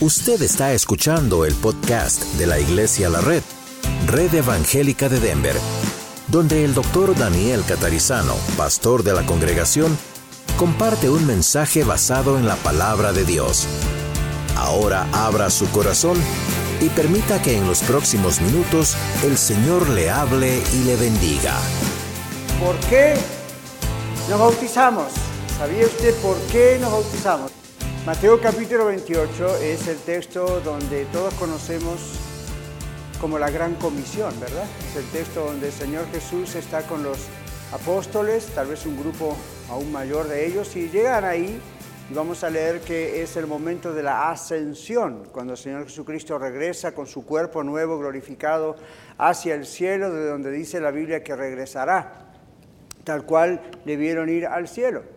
Usted está escuchando el podcast de la Iglesia La Red, Red Evangélica de Denver, donde el doctor Daniel Catarizano, pastor de la congregación, comparte un mensaje basado en la palabra de Dios. Ahora abra su corazón y permita que en los próximos minutos el Señor le hable y le bendiga. ¿Por qué nos bautizamos? ¿Sabía usted por qué nos bautizamos? Mateo capítulo 28 es el texto donde todos conocemos como la gran comisión, ¿verdad? Es el texto donde el Señor Jesús está con los apóstoles, tal vez un grupo aún mayor de ellos, y llegan ahí y vamos a leer que es el momento de la ascensión, cuando el Señor Jesucristo regresa con su cuerpo nuevo, glorificado, hacia el cielo, de donde dice la Biblia que regresará, tal cual debieron ir al cielo.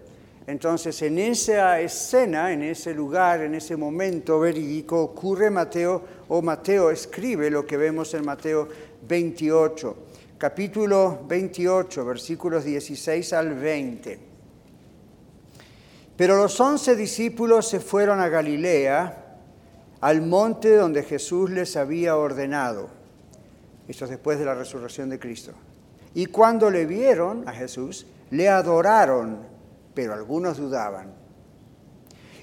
Entonces, en esa escena, en ese lugar, en ese momento verídico, ocurre Mateo, o Mateo escribe lo que vemos en Mateo 28, capítulo 28, versículos 16 al 20. Pero los once discípulos se fueron a Galilea, al monte donde Jesús les había ordenado. Esto es después de la resurrección de Cristo. Y cuando le vieron a Jesús, le adoraron pero algunos dudaban.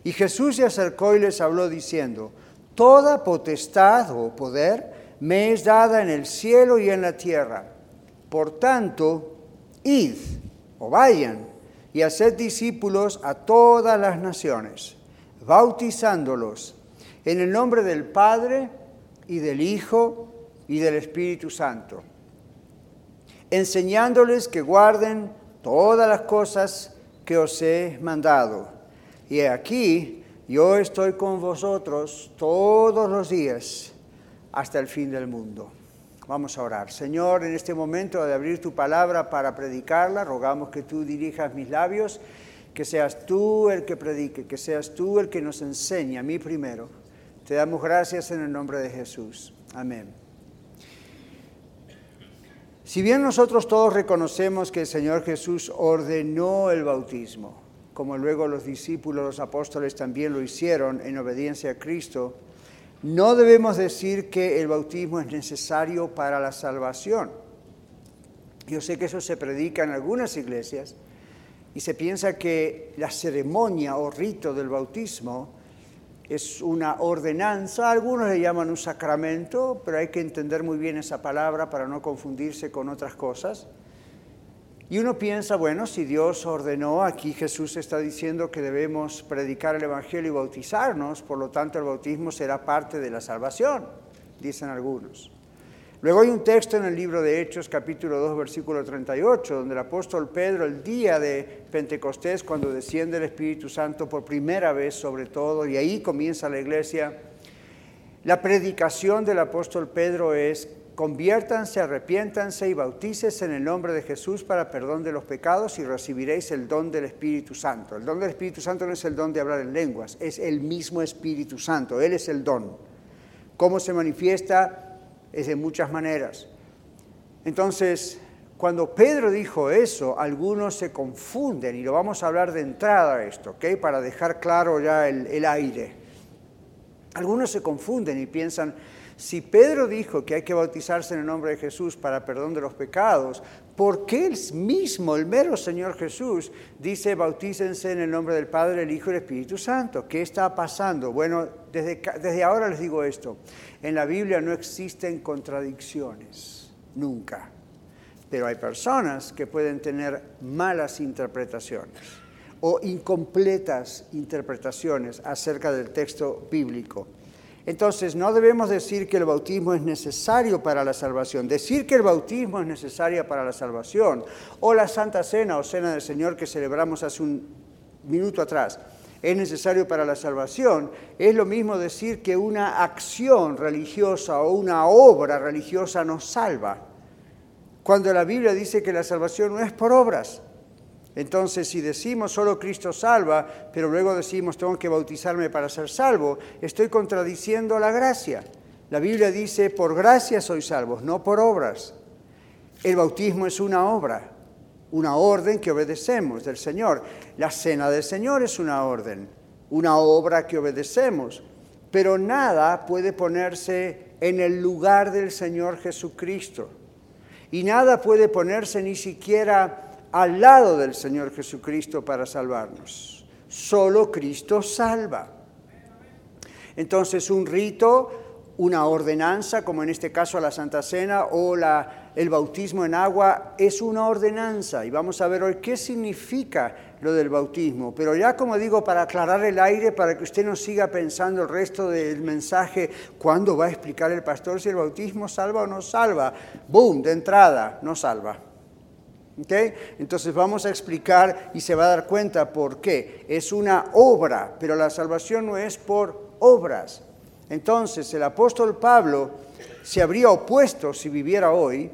Y Jesús se acercó y les habló diciendo, Toda potestad o poder me es dada en el cielo y en la tierra. Por tanto, id o vayan y haced discípulos a todas las naciones, bautizándolos en el nombre del Padre y del Hijo y del Espíritu Santo, enseñándoles que guarden todas las cosas que os he mandado. Y aquí yo estoy con vosotros todos los días hasta el fin del mundo. Vamos a orar. Señor, en este momento de abrir tu palabra para predicarla, rogamos que tú dirijas mis labios, que seas tú el que predique, que seas tú el que nos enseñe, a mí primero. Te damos gracias en el nombre de Jesús. Amén. Si bien nosotros todos reconocemos que el Señor Jesús ordenó el bautismo, como luego los discípulos, los apóstoles también lo hicieron en obediencia a Cristo, no debemos decir que el bautismo es necesario para la salvación. Yo sé que eso se predica en algunas iglesias y se piensa que la ceremonia o rito del bautismo es una ordenanza, algunos le llaman un sacramento, pero hay que entender muy bien esa palabra para no confundirse con otras cosas. Y uno piensa, bueno, si Dios ordenó, aquí Jesús está diciendo que debemos predicar el Evangelio y bautizarnos, por lo tanto el bautismo será parte de la salvación, dicen algunos. Luego hay un texto en el libro de Hechos, capítulo 2, versículo 38, donde el apóstol Pedro, el día de Pentecostés, cuando desciende el Espíritu Santo por primera vez sobre todo, y ahí comienza la iglesia, la predicación del apóstol Pedro es, conviértanse, arrepiéntanse y bautícese en el nombre de Jesús para perdón de los pecados y recibiréis el don del Espíritu Santo. El don del Espíritu Santo no es el don de hablar en lenguas, es el mismo Espíritu Santo, Él es el don. ¿Cómo se manifiesta? Es de muchas maneras. Entonces, cuando Pedro dijo eso, algunos se confunden, y lo vamos a hablar de entrada esto, ¿ok? Para dejar claro ya el, el aire. Algunos se confunden y piensan, si Pedro dijo que hay que bautizarse en el nombre de Jesús para perdón de los pecados, ¿por qué él mismo, el mero Señor Jesús, dice bautícense en el nombre del Padre, el Hijo y el Espíritu Santo? ¿Qué está pasando? Bueno, desde, desde ahora les digo esto. En la Biblia no existen contradicciones, nunca. Pero hay personas que pueden tener malas interpretaciones o incompletas interpretaciones acerca del texto bíblico. Entonces, no debemos decir que el bautismo es necesario para la salvación. Decir que el bautismo es necesario para la salvación, o la Santa Cena o Cena del Señor que celebramos hace un minuto atrás, es necesario para la salvación, es lo mismo decir que una acción religiosa o una obra religiosa nos salva. Cuando la Biblia dice que la salvación no es por obras. Entonces, si decimos solo Cristo salva, pero luego decimos tengo que bautizarme para ser salvo, estoy contradiciendo la gracia. La Biblia dice, por gracia sois salvos, no por obras. El bautismo es una obra una orden que obedecemos del Señor. La cena del Señor es una orden, una obra que obedecemos. pero nada puede ponerse en el lugar del Señor Jesucristo. Y nada puede ponerse ni siquiera al lado del Señor Jesucristo para salvarnos. Solo Cristo salva. Entonces un rito una ordenanza, como en este caso la Santa Cena o la, el bautismo en agua, es una ordenanza. Y vamos a ver hoy qué significa lo del bautismo. Pero ya como digo, para aclarar el aire, para que usted no siga pensando el resto del mensaje, ¿cuándo va a explicar el pastor si el bautismo salva o no salva? Boom, de entrada, no salva. ¿Okay? Entonces vamos a explicar y se va a dar cuenta por qué. Es una obra, pero la salvación no es por obras. Entonces el apóstol Pablo se habría opuesto, si viviera hoy,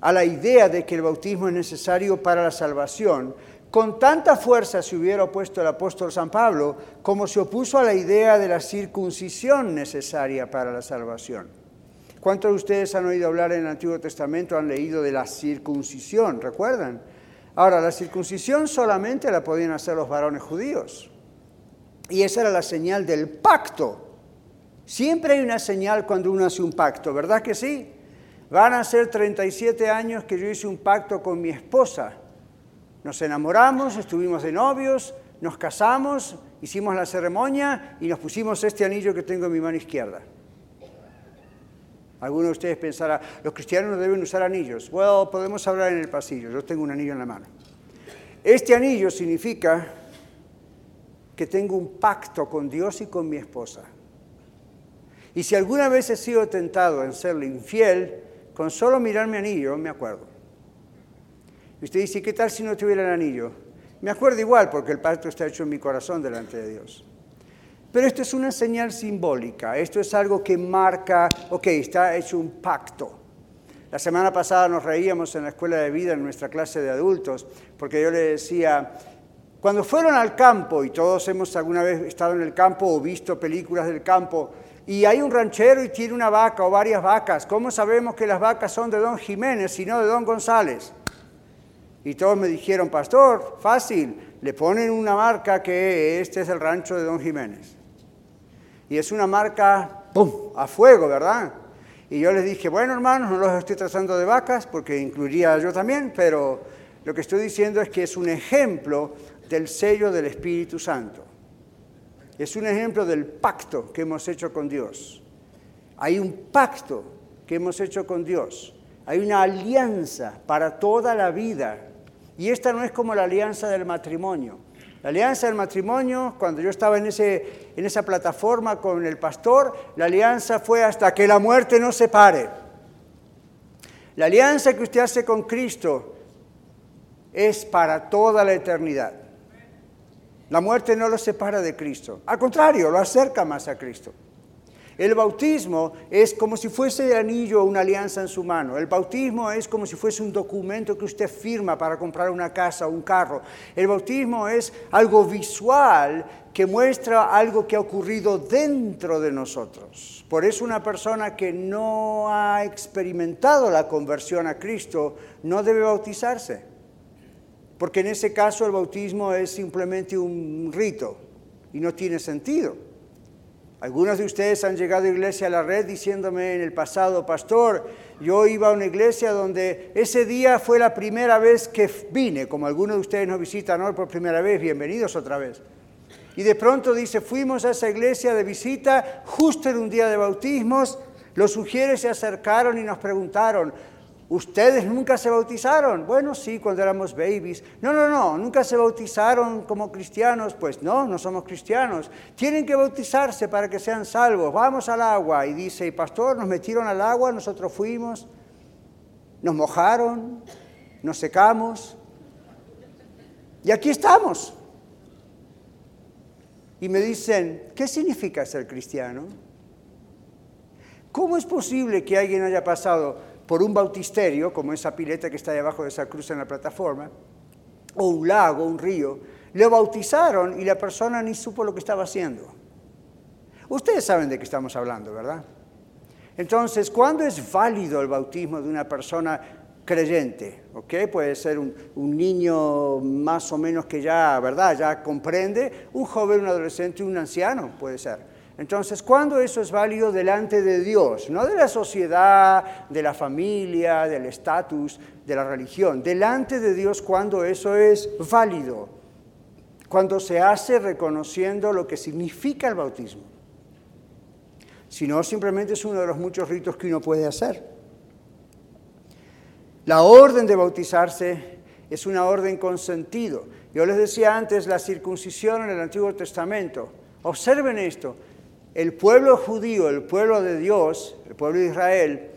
a la idea de que el bautismo es necesario para la salvación. Con tanta fuerza se hubiera opuesto el apóstol San Pablo como se opuso a la idea de la circuncisión necesaria para la salvación. ¿Cuántos de ustedes han oído hablar en el Antiguo Testamento, han leído de la circuncisión? ¿Recuerdan? Ahora, la circuncisión solamente la podían hacer los varones judíos. Y esa era la señal del pacto Siempre hay una señal cuando uno hace un pacto, ¿verdad que sí? Van a ser 37 años que yo hice un pacto con mi esposa. Nos enamoramos, estuvimos de novios, nos casamos, hicimos la ceremonia y nos pusimos este anillo que tengo en mi mano izquierda. Algunos de ustedes pensarán, los cristianos no deben usar anillos. Bueno, podemos hablar en el pasillo, yo tengo un anillo en la mano. Este anillo significa que tengo un pacto con Dios y con mi esposa. Y si alguna vez he sido tentado en serle infiel, con solo mirar mi anillo me acuerdo. Y usted dice, ¿qué tal si no tuviera el anillo? Me acuerdo igual porque el pacto está hecho en mi corazón delante de Dios. Pero esto es una señal simbólica, esto es algo que marca, ok, está hecho un pacto. La semana pasada nos reíamos en la escuela de vida, en nuestra clase de adultos, porque yo le decía, cuando fueron al campo, y todos hemos alguna vez estado en el campo o visto películas del campo, y hay un ranchero y tiene una vaca o varias vacas. ¿Cómo sabemos que las vacas son de don Jiménez y no de don González? Y todos me dijeron, pastor, fácil, le ponen una marca que este es el rancho de don Jiménez. Y es una marca, ¡pum!, a fuego, ¿verdad? Y yo les dije, bueno, hermanos, no los estoy tratando de vacas, porque incluiría yo también, pero lo que estoy diciendo es que es un ejemplo del sello del Espíritu Santo. Es un ejemplo del pacto que hemos hecho con Dios. Hay un pacto que hemos hecho con Dios. Hay una alianza para toda la vida. Y esta no es como la alianza del matrimonio. La alianza del matrimonio, cuando yo estaba en, ese, en esa plataforma con el pastor, la alianza fue hasta que la muerte nos separe. La alianza que usted hace con Cristo es para toda la eternidad. La muerte no lo separa de Cristo. Al contrario, lo acerca más a Cristo. El bautismo es como si fuese el anillo o una alianza en su mano. El bautismo es como si fuese un documento que usted firma para comprar una casa o un carro. El bautismo es algo visual que muestra algo que ha ocurrido dentro de nosotros. Por eso una persona que no ha experimentado la conversión a Cristo no debe bautizarse porque en ese caso el bautismo es simplemente un rito y no tiene sentido. Algunos de ustedes han llegado a iglesia a la red diciéndome en el pasado, pastor, yo iba a una iglesia donde ese día fue la primera vez que vine, como algunos de ustedes nos visitan hoy por primera vez, bienvenidos otra vez. Y de pronto dice, fuimos a esa iglesia de visita justo en un día de bautismos, los sugieres se acercaron y nos preguntaron, ¿Ustedes nunca se bautizaron? Bueno, sí, cuando éramos babies. No, no, no, nunca se bautizaron como cristianos. Pues no, no somos cristianos. Tienen que bautizarse para que sean salvos. Vamos al agua. Y dice, pastor, nos metieron al agua, nosotros fuimos, nos mojaron, nos secamos. Y aquí estamos. Y me dicen, ¿qué significa ser cristiano? ¿Cómo es posible que alguien haya pasado por un bautisterio, como esa pileta que está debajo de esa cruz en la plataforma, o un lago, un río, le bautizaron y la persona ni supo lo que estaba haciendo. Ustedes saben de qué estamos hablando, ¿verdad? Entonces, ¿cuándo es válido el bautismo de una persona creyente? ¿Ok? Puede ser un, un, niño más o menos que ya, ¿verdad? Ya comprende, un joven, un adolescente, un anciano, puede ser. Entonces, ¿cuándo eso es válido delante de Dios? No de la sociedad, de la familia, del estatus, de la religión. Delante de Dios, ¿cuándo eso es válido? Cuando se hace reconociendo lo que significa el bautismo. Si no, simplemente es uno de los muchos ritos que uno puede hacer. La orden de bautizarse es una orden con sentido. Yo les decía antes la circuncisión en el Antiguo Testamento. Observen esto el pueblo judío, el pueblo de Dios, el pueblo de Israel,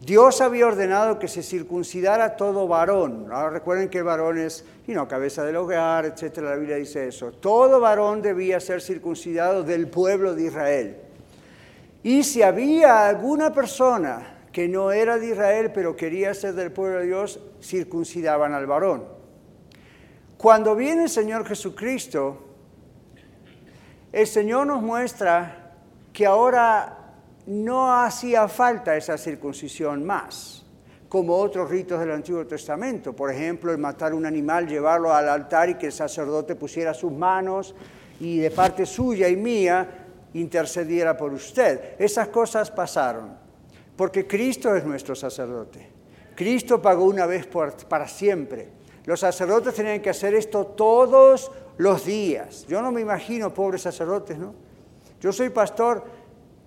Dios había ordenado que se circuncidara todo varón. Ahora recuerden que el varón es, y no, cabeza del hogar, etcétera. La Biblia dice eso. Todo varón debía ser circuncidado del pueblo de Israel. Y si había alguna persona que no era de Israel, pero quería ser del pueblo de Dios, circuncidaban al varón. Cuando viene el Señor Jesucristo, el Señor nos muestra que ahora no hacía falta esa circuncisión más, como otros ritos del Antiguo Testamento. Por ejemplo, el matar un animal, llevarlo al altar y que el sacerdote pusiera sus manos y de parte suya y mía intercediera por usted. Esas cosas pasaron, porque Cristo es nuestro sacerdote. Cristo pagó una vez para siempre. Los sacerdotes tenían que hacer esto todos los días. Yo no me imagino pobres sacerdotes, ¿no? Yo soy pastor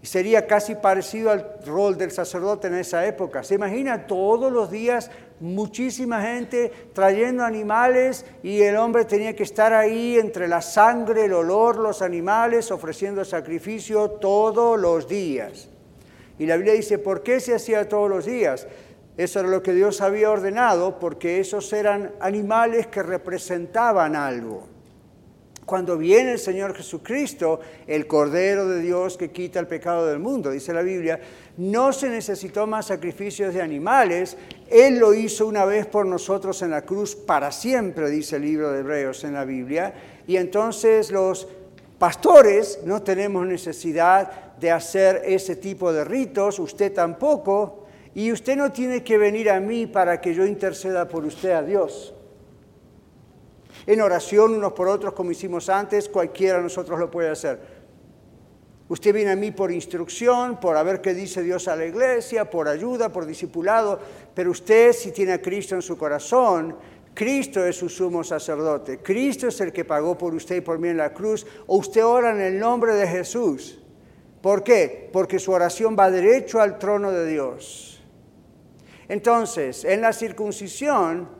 y sería casi parecido al rol del sacerdote en esa época. Se imagina todos los días muchísima gente trayendo animales y el hombre tenía que estar ahí entre la sangre, el olor, los animales, ofreciendo sacrificio todos los días. Y la Biblia dice, ¿por qué se hacía todos los días? Eso era lo que Dios había ordenado, porque esos eran animales que representaban algo cuando viene el Señor Jesucristo, el Cordero de Dios que quita el pecado del mundo, dice la Biblia, no se necesitó más sacrificios de animales, Él lo hizo una vez por nosotros en la cruz para siempre, dice el libro de Hebreos en la Biblia, y entonces los pastores no tenemos necesidad de hacer ese tipo de ritos, usted tampoco, y usted no tiene que venir a mí para que yo interceda por usted a Dios en oración unos por otros como hicimos antes, cualquiera de nosotros lo puede hacer. Usted viene a mí por instrucción, por a ver qué dice Dios a la iglesia, por ayuda, por discipulado, pero usted si tiene a Cristo en su corazón, Cristo es su sumo sacerdote, Cristo es el que pagó por usted y por mí en la cruz, o usted ora en el nombre de Jesús. ¿Por qué? Porque su oración va derecho al trono de Dios. Entonces, en la circuncisión,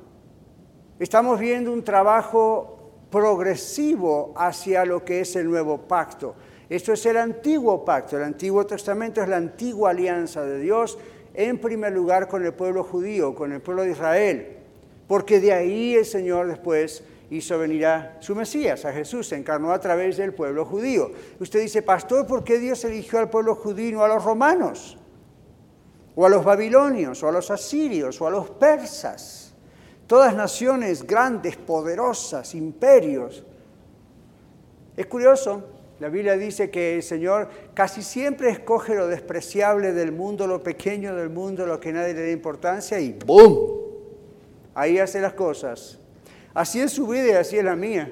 Estamos viendo un trabajo progresivo hacia lo que es el nuevo pacto. Esto es el antiguo pacto. El Antiguo Testamento es la antigua alianza de Dios, en primer lugar con el pueblo judío, con el pueblo de Israel, porque de ahí el Señor después hizo venir a su Mesías, a Jesús, se encarnó a través del pueblo judío. Usted dice, pastor, ¿por qué Dios eligió al pueblo judío no a los romanos? O a los babilonios, o a los asirios, o a los persas todas naciones grandes, poderosas, imperios. Es curioso, la Biblia dice que el Señor casi siempre escoge lo despreciable del mundo, lo pequeño del mundo, lo que nadie le da importancia y ¡boom! Ahí hace las cosas. Así es su vida y así es la mía.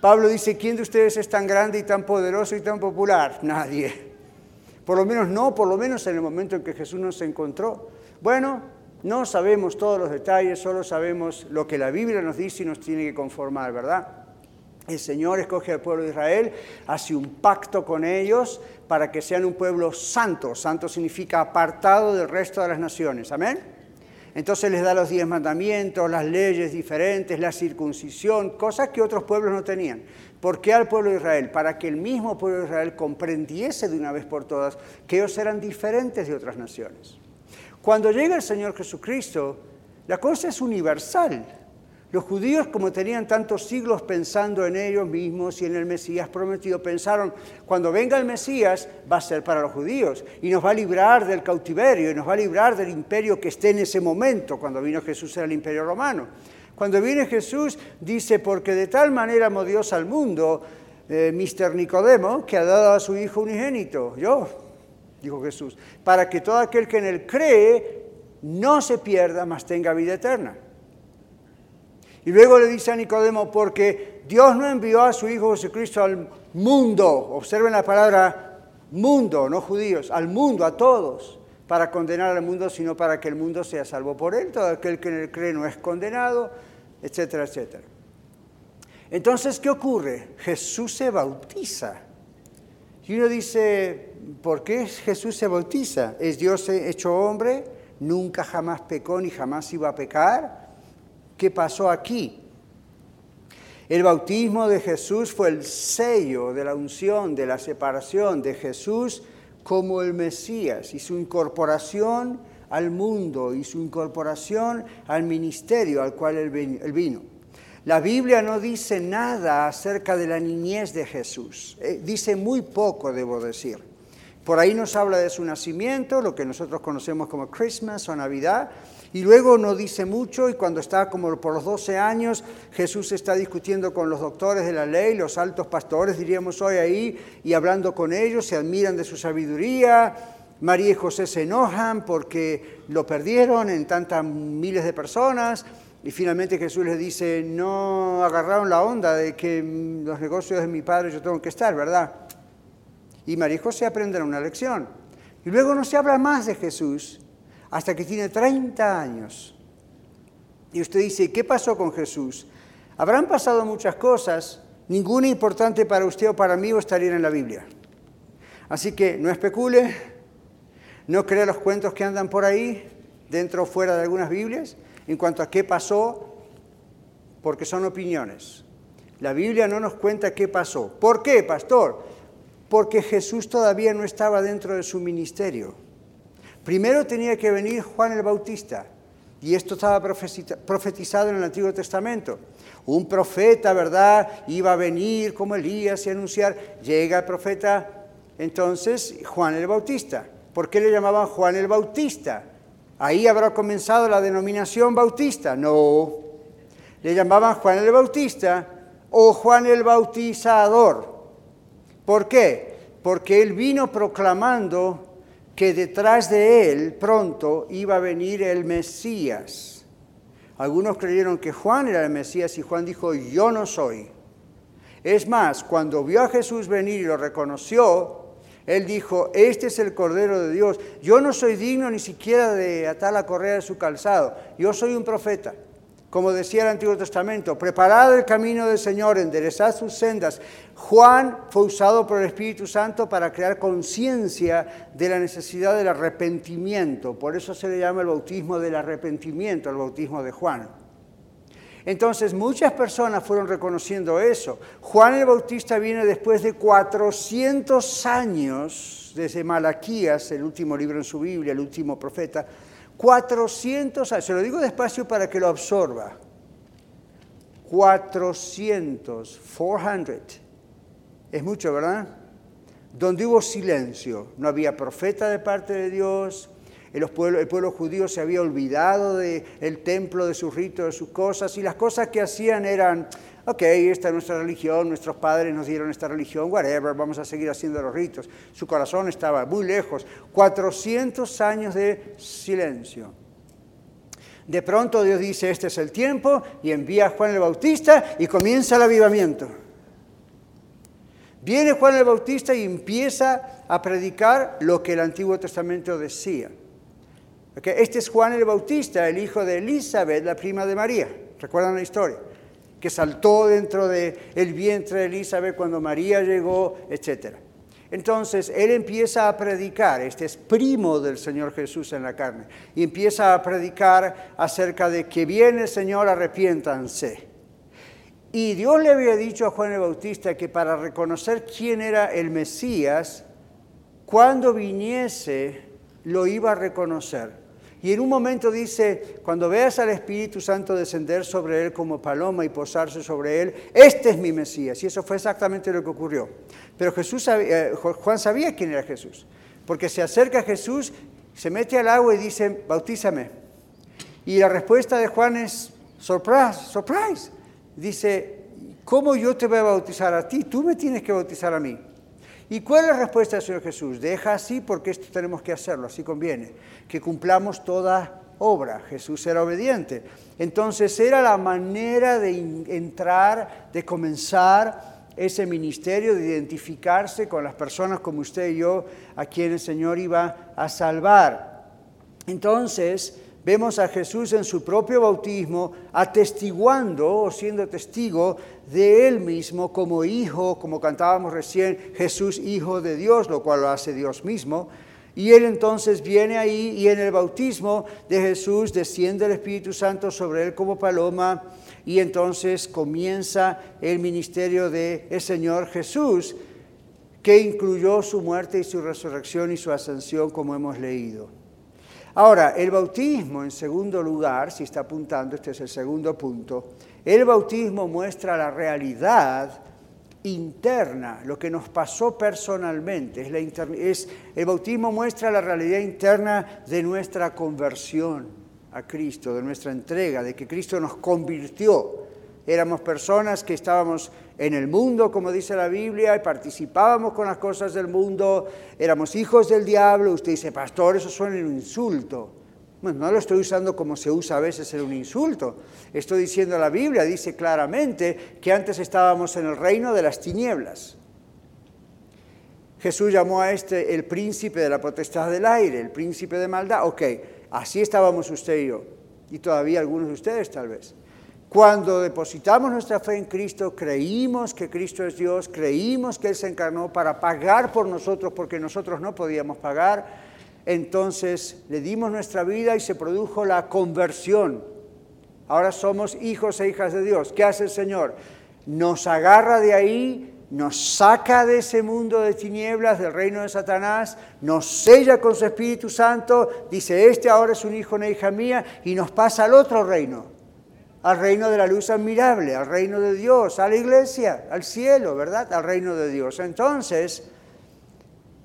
Pablo dice, ¿quién de ustedes es tan grande y tan poderoso y tan popular? Nadie. Por lo menos no, por lo menos en el momento en que Jesús nos encontró. Bueno, no sabemos todos los detalles, solo sabemos lo que la Biblia nos dice y nos tiene que conformar, ¿verdad? El Señor escoge al pueblo de Israel, hace un pacto con ellos para que sean un pueblo santo. Santo significa apartado del resto de las naciones. Amén. Entonces les da los diez mandamientos, las leyes diferentes, la circuncisión, cosas que otros pueblos no tenían. ¿Por qué al pueblo de Israel? Para que el mismo pueblo de Israel comprendiese de una vez por todas que ellos eran diferentes de otras naciones. Cuando llega el Señor Jesucristo, la cosa es universal. Los judíos, como tenían tantos siglos pensando en ellos mismos y en el Mesías prometido, pensaron, cuando venga el Mesías va a ser para los judíos y nos va a librar del cautiverio y nos va a librar del imperio que esté en ese momento. Cuando vino Jesús era el imperio romano. Cuando viene Jesús dice, porque de tal manera amó Dios al mundo, eh, Mister Nicodemo, que ha dado a su Hijo unigénito. Yo, dijo Jesús, para que todo aquel que en él cree no se pierda, mas tenga vida eterna. Y luego le dice a Nicodemo, porque Dios no envió a su Hijo Jesucristo al mundo, observen la palabra mundo, no judíos, al mundo, a todos, para condenar al mundo, sino para que el mundo sea salvo por él. Todo aquel que en él cree no es condenado, etcétera, etcétera. Entonces, ¿qué ocurre? Jesús se bautiza. Y uno dice, ¿por qué Jesús se bautiza? ¿Es Dios hecho hombre? ¿Nunca jamás pecó ni jamás iba a pecar? ¿Qué pasó aquí? El bautismo de Jesús fue el sello de la unción, de la separación de Jesús como el Mesías y su incorporación al mundo y su incorporación al ministerio al cual él vino. La Biblia no dice nada acerca de la niñez de Jesús, eh, dice muy poco, debo decir. Por ahí nos habla de su nacimiento, lo que nosotros conocemos como Christmas o Navidad, y luego no dice mucho y cuando está como por los 12 años, Jesús está discutiendo con los doctores de la ley, los altos pastores, diríamos hoy ahí, y hablando con ellos, se admiran de su sabiduría. María y José se enojan porque lo perdieron en tantas miles de personas. Y finalmente Jesús les dice, no agarraron la onda de que los negocios de mi padre yo tengo que estar, ¿verdad? Y María José aprenden una lección. Y luego no se habla más de Jesús hasta que tiene 30 años. Y usted dice, ¿qué pasó con Jesús? Habrán pasado muchas cosas, ninguna importante para usted o para mí o estaría en la Biblia. Así que no especule, no crea los cuentos que andan por ahí, dentro o fuera de algunas Biblias, en cuanto a qué pasó, porque son opiniones. La Biblia no nos cuenta qué pasó. ¿Por qué, pastor? Porque Jesús todavía no estaba dentro de su ministerio. Primero tenía que venir Juan el Bautista, y esto estaba profetizado en el Antiguo Testamento. Un profeta, ¿verdad? Iba a venir como Elías y anunciar. Llega el profeta, entonces Juan el Bautista. ¿Por qué le llamaban Juan el Bautista? Ahí habrá comenzado la denominación bautista. No. Le llamaban Juan el Bautista o Juan el Bautizador. ¿Por qué? Porque él vino proclamando que detrás de él pronto iba a venir el Mesías. Algunos creyeron que Juan era el Mesías y Juan dijo, yo no soy. Es más, cuando vio a Jesús venir y lo reconoció, él dijo, este es el Cordero de Dios. Yo no soy digno ni siquiera de atar la correa de su calzado. Yo soy un profeta como decía el Antiguo Testamento, preparad el camino del Señor, enderezad sus sendas. Juan fue usado por el Espíritu Santo para crear conciencia de la necesidad del arrepentimiento. Por eso se le llama el bautismo del arrepentimiento, el bautismo de Juan. Entonces muchas personas fueron reconociendo eso. Juan el Bautista viene después de 400 años, desde Malaquías, el último libro en su Biblia, el último profeta, 400 años, se lo digo despacio para que lo absorba. 400, 400. Es mucho, ¿verdad? Donde hubo silencio, no había profeta de parte de Dios, el pueblo, el pueblo judío se había olvidado del templo, de sus ritos, de sus cosas, y las cosas que hacían eran ok, esta es nuestra religión, nuestros padres nos dieron esta religión, whatever, vamos a seguir haciendo los ritos. Su corazón estaba muy lejos, 400 años de silencio. De pronto Dios dice, este es el tiempo, y envía a Juan el Bautista y comienza el avivamiento. Viene Juan el Bautista y empieza a predicar lo que el Antiguo Testamento decía. Este es Juan el Bautista, el hijo de Elizabeth, la prima de María. ¿Recuerdan la historia? Que saltó dentro del el vientre de Elizabeth cuando María llegó, etc. Entonces, él empieza a predicar, este es primo del Señor Jesús en la carne, y empieza a predicar acerca de que viene el Señor, arrepiéntanse. Y Dios le había dicho a Juan el Bautista que para reconocer quién era el Mesías, cuando viniese, lo iba a reconocer. Y en un momento dice, cuando veas al Espíritu Santo descender sobre él como paloma y posarse sobre él, este es mi Mesías. Y eso fue exactamente lo que ocurrió. Pero Jesús, eh, Juan sabía quién era Jesús, porque se acerca a Jesús, se mete al agua y dice, bautízame. Y la respuesta de Juan es, surprise, surprise. Dice, ¿cómo yo te voy a bautizar a ti? Tú me tienes que bautizar a mí. ¿Y cuál es la respuesta del Señor Jesús? Deja así porque esto tenemos que hacerlo, así conviene, que cumplamos toda obra. Jesús era obediente. Entonces era la manera de entrar, de comenzar ese ministerio de identificarse con las personas como usted y yo, a quienes el Señor iba a salvar. Entonces, vemos a Jesús en su propio bautismo atestiguando o siendo testigo de él mismo como hijo, como cantábamos recién, Jesús hijo de Dios, lo cual lo hace Dios mismo. Y él entonces viene ahí y en el bautismo de Jesús desciende el Espíritu Santo sobre él como paloma y entonces comienza el ministerio de Señor Jesús, que incluyó su muerte y su resurrección y su ascensión, como hemos leído. Ahora, el bautismo, en segundo lugar, si está apuntando, este es el segundo punto, el bautismo muestra la realidad interna, lo que nos pasó personalmente. Es la es, el bautismo muestra la realidad interna de nuestra conversión a Cristo, de nuestra entrega, de que Cristo nos convirtió. Éramos personas que estábamos en el mundo, como dice la Biblia, y participábamos con las cosas del mundo, éramos hijos del diablo. Usted dice, pastor, eso suena un insulto. Bueno, no lo estoy usando como se usa a veces en un insulto. Estoy diciendo la Biblia, dice claramente que antes estábamos en el reino de las tinieblas. Jesús llamó a este el príncipe de la potestad del aire, el príncipe de maldad. Ok, Así estábamos usted y yo, y todavía algunos de ustedes tal vez. Cuando depositamos nuestra fe en Cristo, creímos que Cristo es Dios, creímos que Él se encarnó para pagar por nosotros porque nosotros no podíamos pagar, entonces le dimos nuestra vida y se produjo la conversión. Ahora somos hijos e hijas de Dios. ¿Qué hace el Señor? Nos agarra de ahí nos saca de ese mundo de tinieblas, del reino de Satanás, nos sella con su Espíritu Santo, dice, este ahora es un hijo, una hija mía, y nos pasa al otro reino, al reino de la luz admirable, al reino de Dios, a la iglesia, al cielo, ¿verdad? Al reino de Dios. Entonces,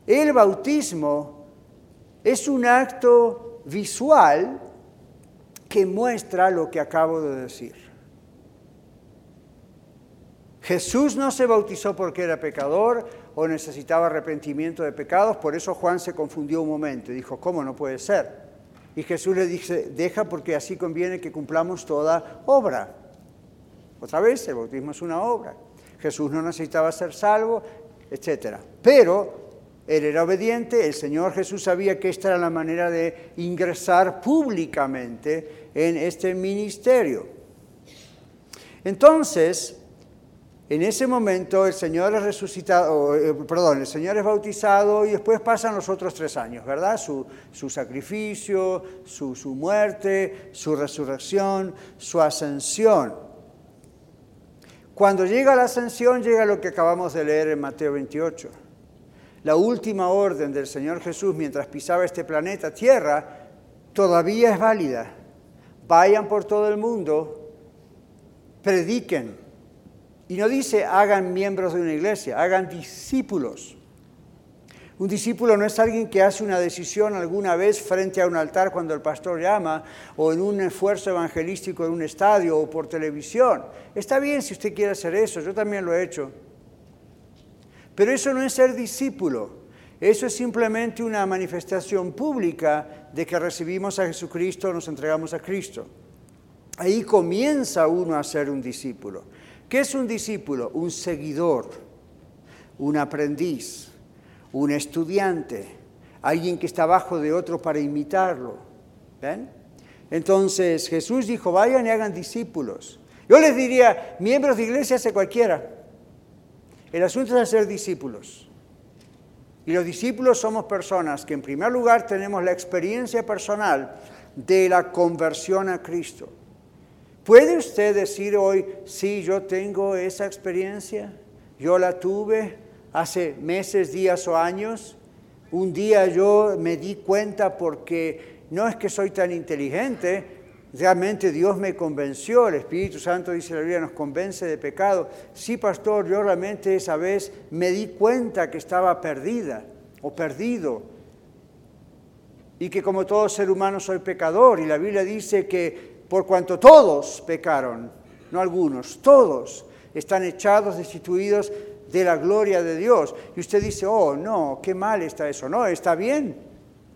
el bautismo es un acto visual que muestra lo que acabo de decir. Jesús no se bautizó porque era pecador o necesitaba arrepentimiento de pecados, por eso Juan se confundió un momento y dijo, ¿cómo no puede ser? Y Jesús le dice, deja porque así conviene que cumplamos toda obra. Otra vez, el bautismo es una obra. Jesús no necesitaba ser salvo, etc. Pero él era obediente, el Señor Jesús sabía que esta era la manera de ingresar públicamente en este ministerio. Entonces, en ese momento el Señor es resucitado, eh, perdón, el Señor es bautizado y después pasan los otros tres años, ¿verdad? Su, sacrificio, su, su muerte, su resurrección, su ascensión. Cuando llega la ascensión llega lo que acabamos de leer en Mateo 28. La última orden del Señor Jesús mientras pisaba este planeta Tierra todavía es válida. Vayan por todo el mundo, prediquen, y no dice hagan miembros de una iglesia, hagan discípulos. Un discípulo no es alguien que hace una decisión alguna vez frente a un altar cuando el pastor llama o en un esfuerzo evangelístico en un estadio o por televisión. Está bien si usted quiere hacer eso, yo también lo he hecho. Pero eso no es ser discípulo. Eso es simplemente una manifestación pública de que recibimos a Jesucristo, nos entregamos a Cristo. Ahí comienza uno a ser un discípulo. ¿Qué es un discípulo? Un seguidor, un aprendiz, un estudiante, alguien que está abajo de otro para imitarlo. ¿Ven? Entonces Jesús dijo, vayan y hagan discípulos. Yo les diría, miembros de iglesia hace cualquiera. El asunto es hacer discípulos. Y los discípulos somos personas que en primer lugar tenemos la experiencia personal de la conversión a Cristo. ¿Puede usted decir hoy, sí, yo tengo esa experiencia? Yo la tuve hace meses, días o años. Un día yo me di cuenta porque no es que soy tan inteligente, realmente Dios me convenció, el Espíritu Santo, dice la Biblia, nos convence de pecado. Sí, pastor, yo realmente esa vez me di cuenta que estaba perdida o perdido y que como todo ser humano soy pecador. Y la Biblia dice que por cuanto todos pecaron, no algunos, todos están echados, destituidos de la gloria de Dios. Y usted dice, oh, no, qué mal está eso. No, está bien.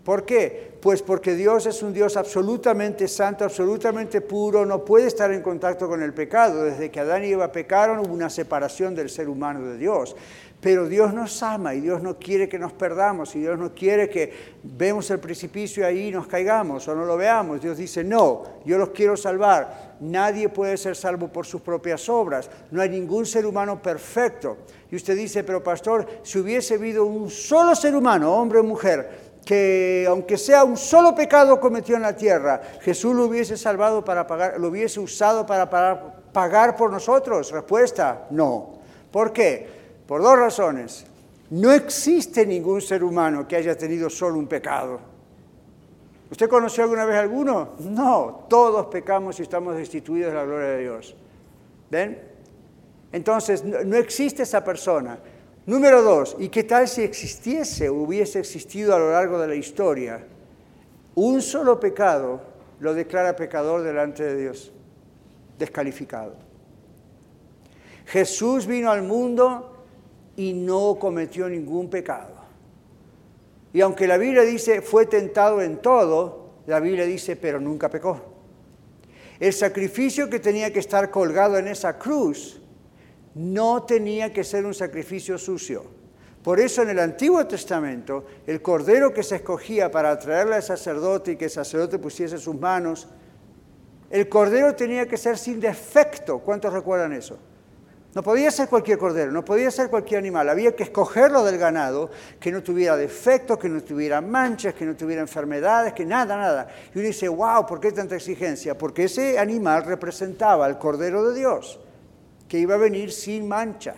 ¿Por qué? Pues porque Dios es un Dios absolutamente santo, absolutamente puro, no puede estar en contacto con el pecado. Desde que Adán y Eva pecaron hubo una separación del ser humano de Dios. Pero Dios nos ama y Dios no quiere que nos perdamos y Dios no quiere que vemos el precipicio y nos caigamos o no lo veamos. Dios dice, no, yo los quiero salvar. Nadie puede ser salvo por sus propias obras. No hay ningún ser humano perfecto. Y usted dice, pero pastor, si hubiese habido un solo ser humano, hombre o mujer, que aunque sea un solo pecado cometió en la tierra, Jesús lo hubiese salvado para pagar, lo hubiese usado para pagar, por nosotros. Respuesta, no. ¿Por qué? Por dos razones. No existe ningún ser humano que haya tenido solo un pecado. ¿Usted conoció alguna vez alguno? No, todos pecamos y estamos destituidos de la gloria de Dios. ¿Ven? Entonces, no existe esa persona. Número dos, ¿y qué tal si existiese o hubiese existido a lo largo de la historia un solo pecado lo declara pecador delante de Dios, descalificado? Jesús vino al mundo y no cometió ningún pecado. Y aunque la Biblia dice fue tentado en todo, la Biblia dice pero nunca pecó. El sacrificio que tenía que estar colgado en esa cruz no tenía que ser un sacrificio sucio. Por eso en el Antiguo Testamento, el cordero que se escogía para traerle al sacerdote y que el sacerdote pusiese sus manos, el cordero tenía que ser sin defecto. ¿Cuántos recuerdan eso? No podía ser cualquier cordero, no podía ser cualquier animal. Había que escogerlo del ganado, que no tuviera defectos, que no tuviera manchas, que no tuviera enfermedades, que nada, nada. Y uno dice, wow, ¿por qué tanta exigencia? Porque ese animal representaba al cordero de Dios que iba a venir sin mancha.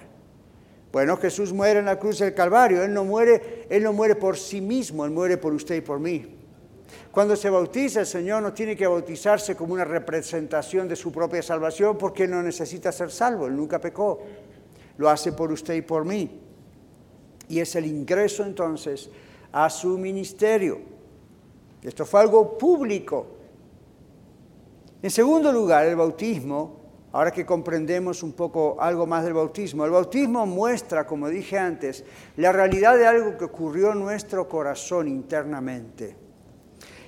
Bueno, Jesús muere en la cruz del Calvario, él no muere, él no muere por sí mismo, él muere por usted y por mí. Cuando se bautiza el Señor no tiene que bautizarse como una representación de su propia salvación porque no necesita ser salvo, él nunca pecó. Lo hace por usted y por mí. Y es el ingreso entonces a su ministerio. Esto fue algo público. En segundo lugar, el bautismo ahora que comprendemos un poco algo más del bautismo. El bautismo muestra, como dije antes, la realidad de algo que ocurrió en nuestro corazón internamente.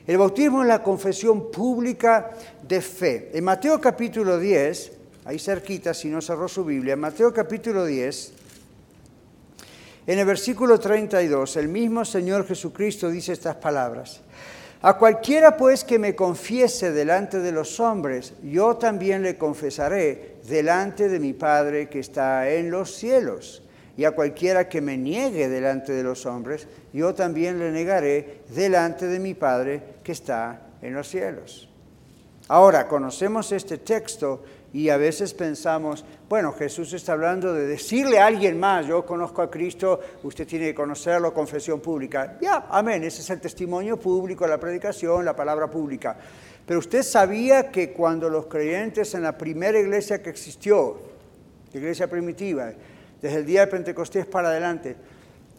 El bautismo es la confesión pública de fe. En Mateo capítulo 10, ahí cerquita, si no cerró su Biblia, en Mateo capítulo 10, en el versículo 32, el mismo Señor Jesucristo dice estas palabras. A cualquiera pues que me confiese delante de los hombres, yo también le confesaré delante de mi Padre que está en los cielos. Y a cualquiera que me niegue delante de los hombres, yo también le negaré delante de mi Padre que está en los cielos. Ahora, conocemos este texto y a veces pensamos, bueno, Jesús está hablando de decirle a alguien más, yo conozco a Cristo, usted tiene que conocerlo, confesión pública. Ya, amén, ese es el testimonio público, la predicación, la palabra pública. Pero usted sabía que cuando los creyentes en la primera iglesia que existió, la iglesia primitiva, desde el día de Pentecostés para adelante,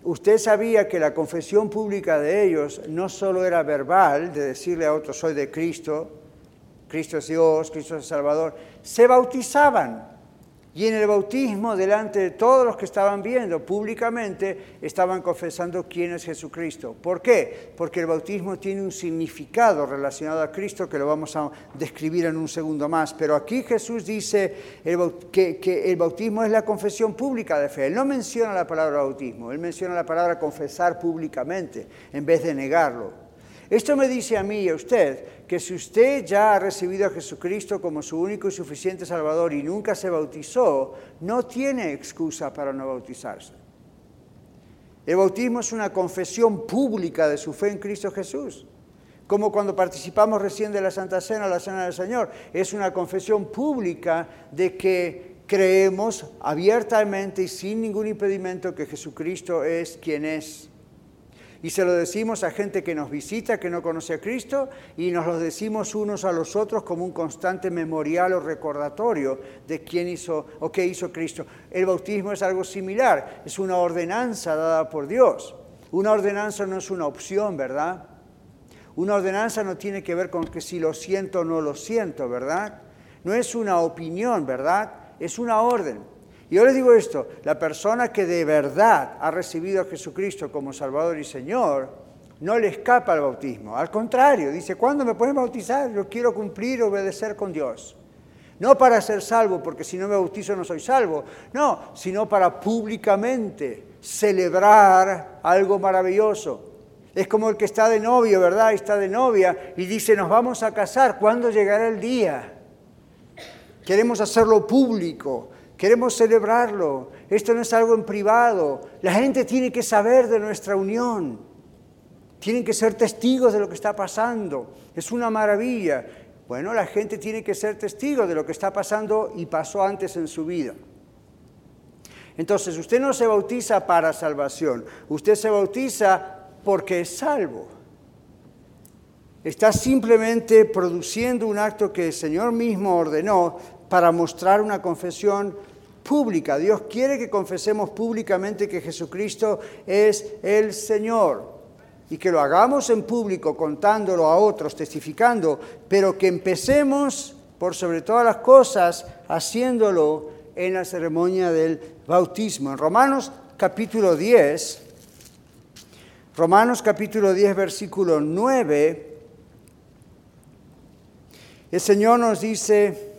usted sabía que la confesión pública de ellos no solo era verbal, de decirle a otros, soy de Cristo, Cristo es Dios, Cristo es Salvador, se bautizaban. Y en el bautismo, delante de todos los que estaban viendo públicamente, estaban confesando quién es Jesucristo. ¿Por qué? Porque el bautismo tiene un significado relacionado a Cristo que lo vamos a describir en un segundo más. Pero aquí Jesús dice que, el bautismo es la confesión pública de fe. Él no menciona la palabra bautismo, él menciona la palabra confesar públicamente en vez de negarlo. Esto me dice a mí y a usted que si usted ya ha recibido a Jesucristo como su único y suficiente Salvador y nunca se bautizó, no tiene excusa para no bautizarse. El bautismo es una confesión pública de su fe en Cristo Jesús. Como cuando participamos recién de la Santa Cena, la Cena del Señor. Es una confesión pública de que creemos abiertamente y sin ningún impedimento que Jesucristo es quien es y se lo decimos a gente que nos visita, que no conoce a Cristo, y nos lo decimos unos a los otros como un constante memorial o recordatorio de quién hizo o qué hizo Cristo. El bautismo es algo similar, es una ordenanza dada por Dios. Una ordenanza no es una opción, ¿verdad? Una ordenanza no tiene que ver con que si lo siento o no lo siento, ¿verdad? No es una opinión, ¿verdad? Es una orden. Y yo les digo esto, la persona que de verdad ha recibido a Jesucristo como Salvador y Señor, no le escapa al bautismo. Al contrario, dice, ¿cuándo me pueden bautizar? Yo quiero cumplir, obedecer con Dios. No para ser salvo, porque si no me bautizo no soy salvo. No, sino para públicamente celebrar algo maravilloso. Es como el que está de novio, ¿verdad? Está de novia y dice, nos vamos a casar. ¿Cuándo llegará el día? Queremos hacerlo público, queremos celebrarlo. Esto no es algo en privado. La gente tiene que saber de nuestra unión. Tienen que ser testigos de lo que está pasando. Es una maravilla. Bueno, la gente tiene que ser testigo de lo que está pasando y pasó antes en su vida. Entonces, usted no se bautiza para salvación, usted se bautiza porque es salvo. Está simplemente produciendo un acto que el Señor mismo ordenó para mostrar una confesión pública. Dios quiere que confesemos públicamente que Jesucristo es el Señor y que lo hagamos en público contándolo a otros, testificando, pero que empecemos por sobre todas las cosas haciéndolo en la ceremonia del bautismo. En Romanos capítulo 10, Romanos capítulo 10, versículo 9, el Señor nos dice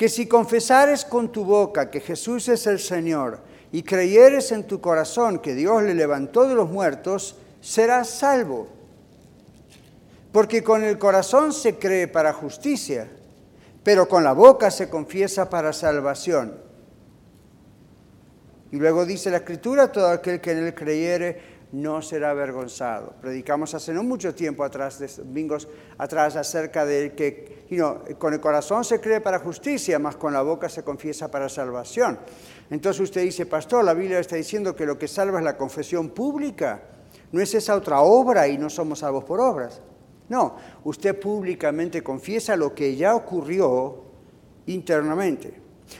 que si confesares con tu boca que Jesús es el Señor y creyeres en tu corazón que Dios le levantó de los muertos, serás salvo. Porque con el corazón se cree para justicia, pero con la boca se confiesa para salvación. Y luego dice la Escritura, todo aquel que en él creyere no será avergonzado. Predicamos hace no mucho tiempo atrás, de domingos atrás, acerca de que con el corazón se cree para justicia, más con la boca se confiesa para salvación. Entonces usted dice, pastor, la Biblia está diciendo que lo que salva es la confesión pública. No es esa otra obra y no somos salvos por obras. No, usted públicamente confiesa lo que ya ocurrió internamente.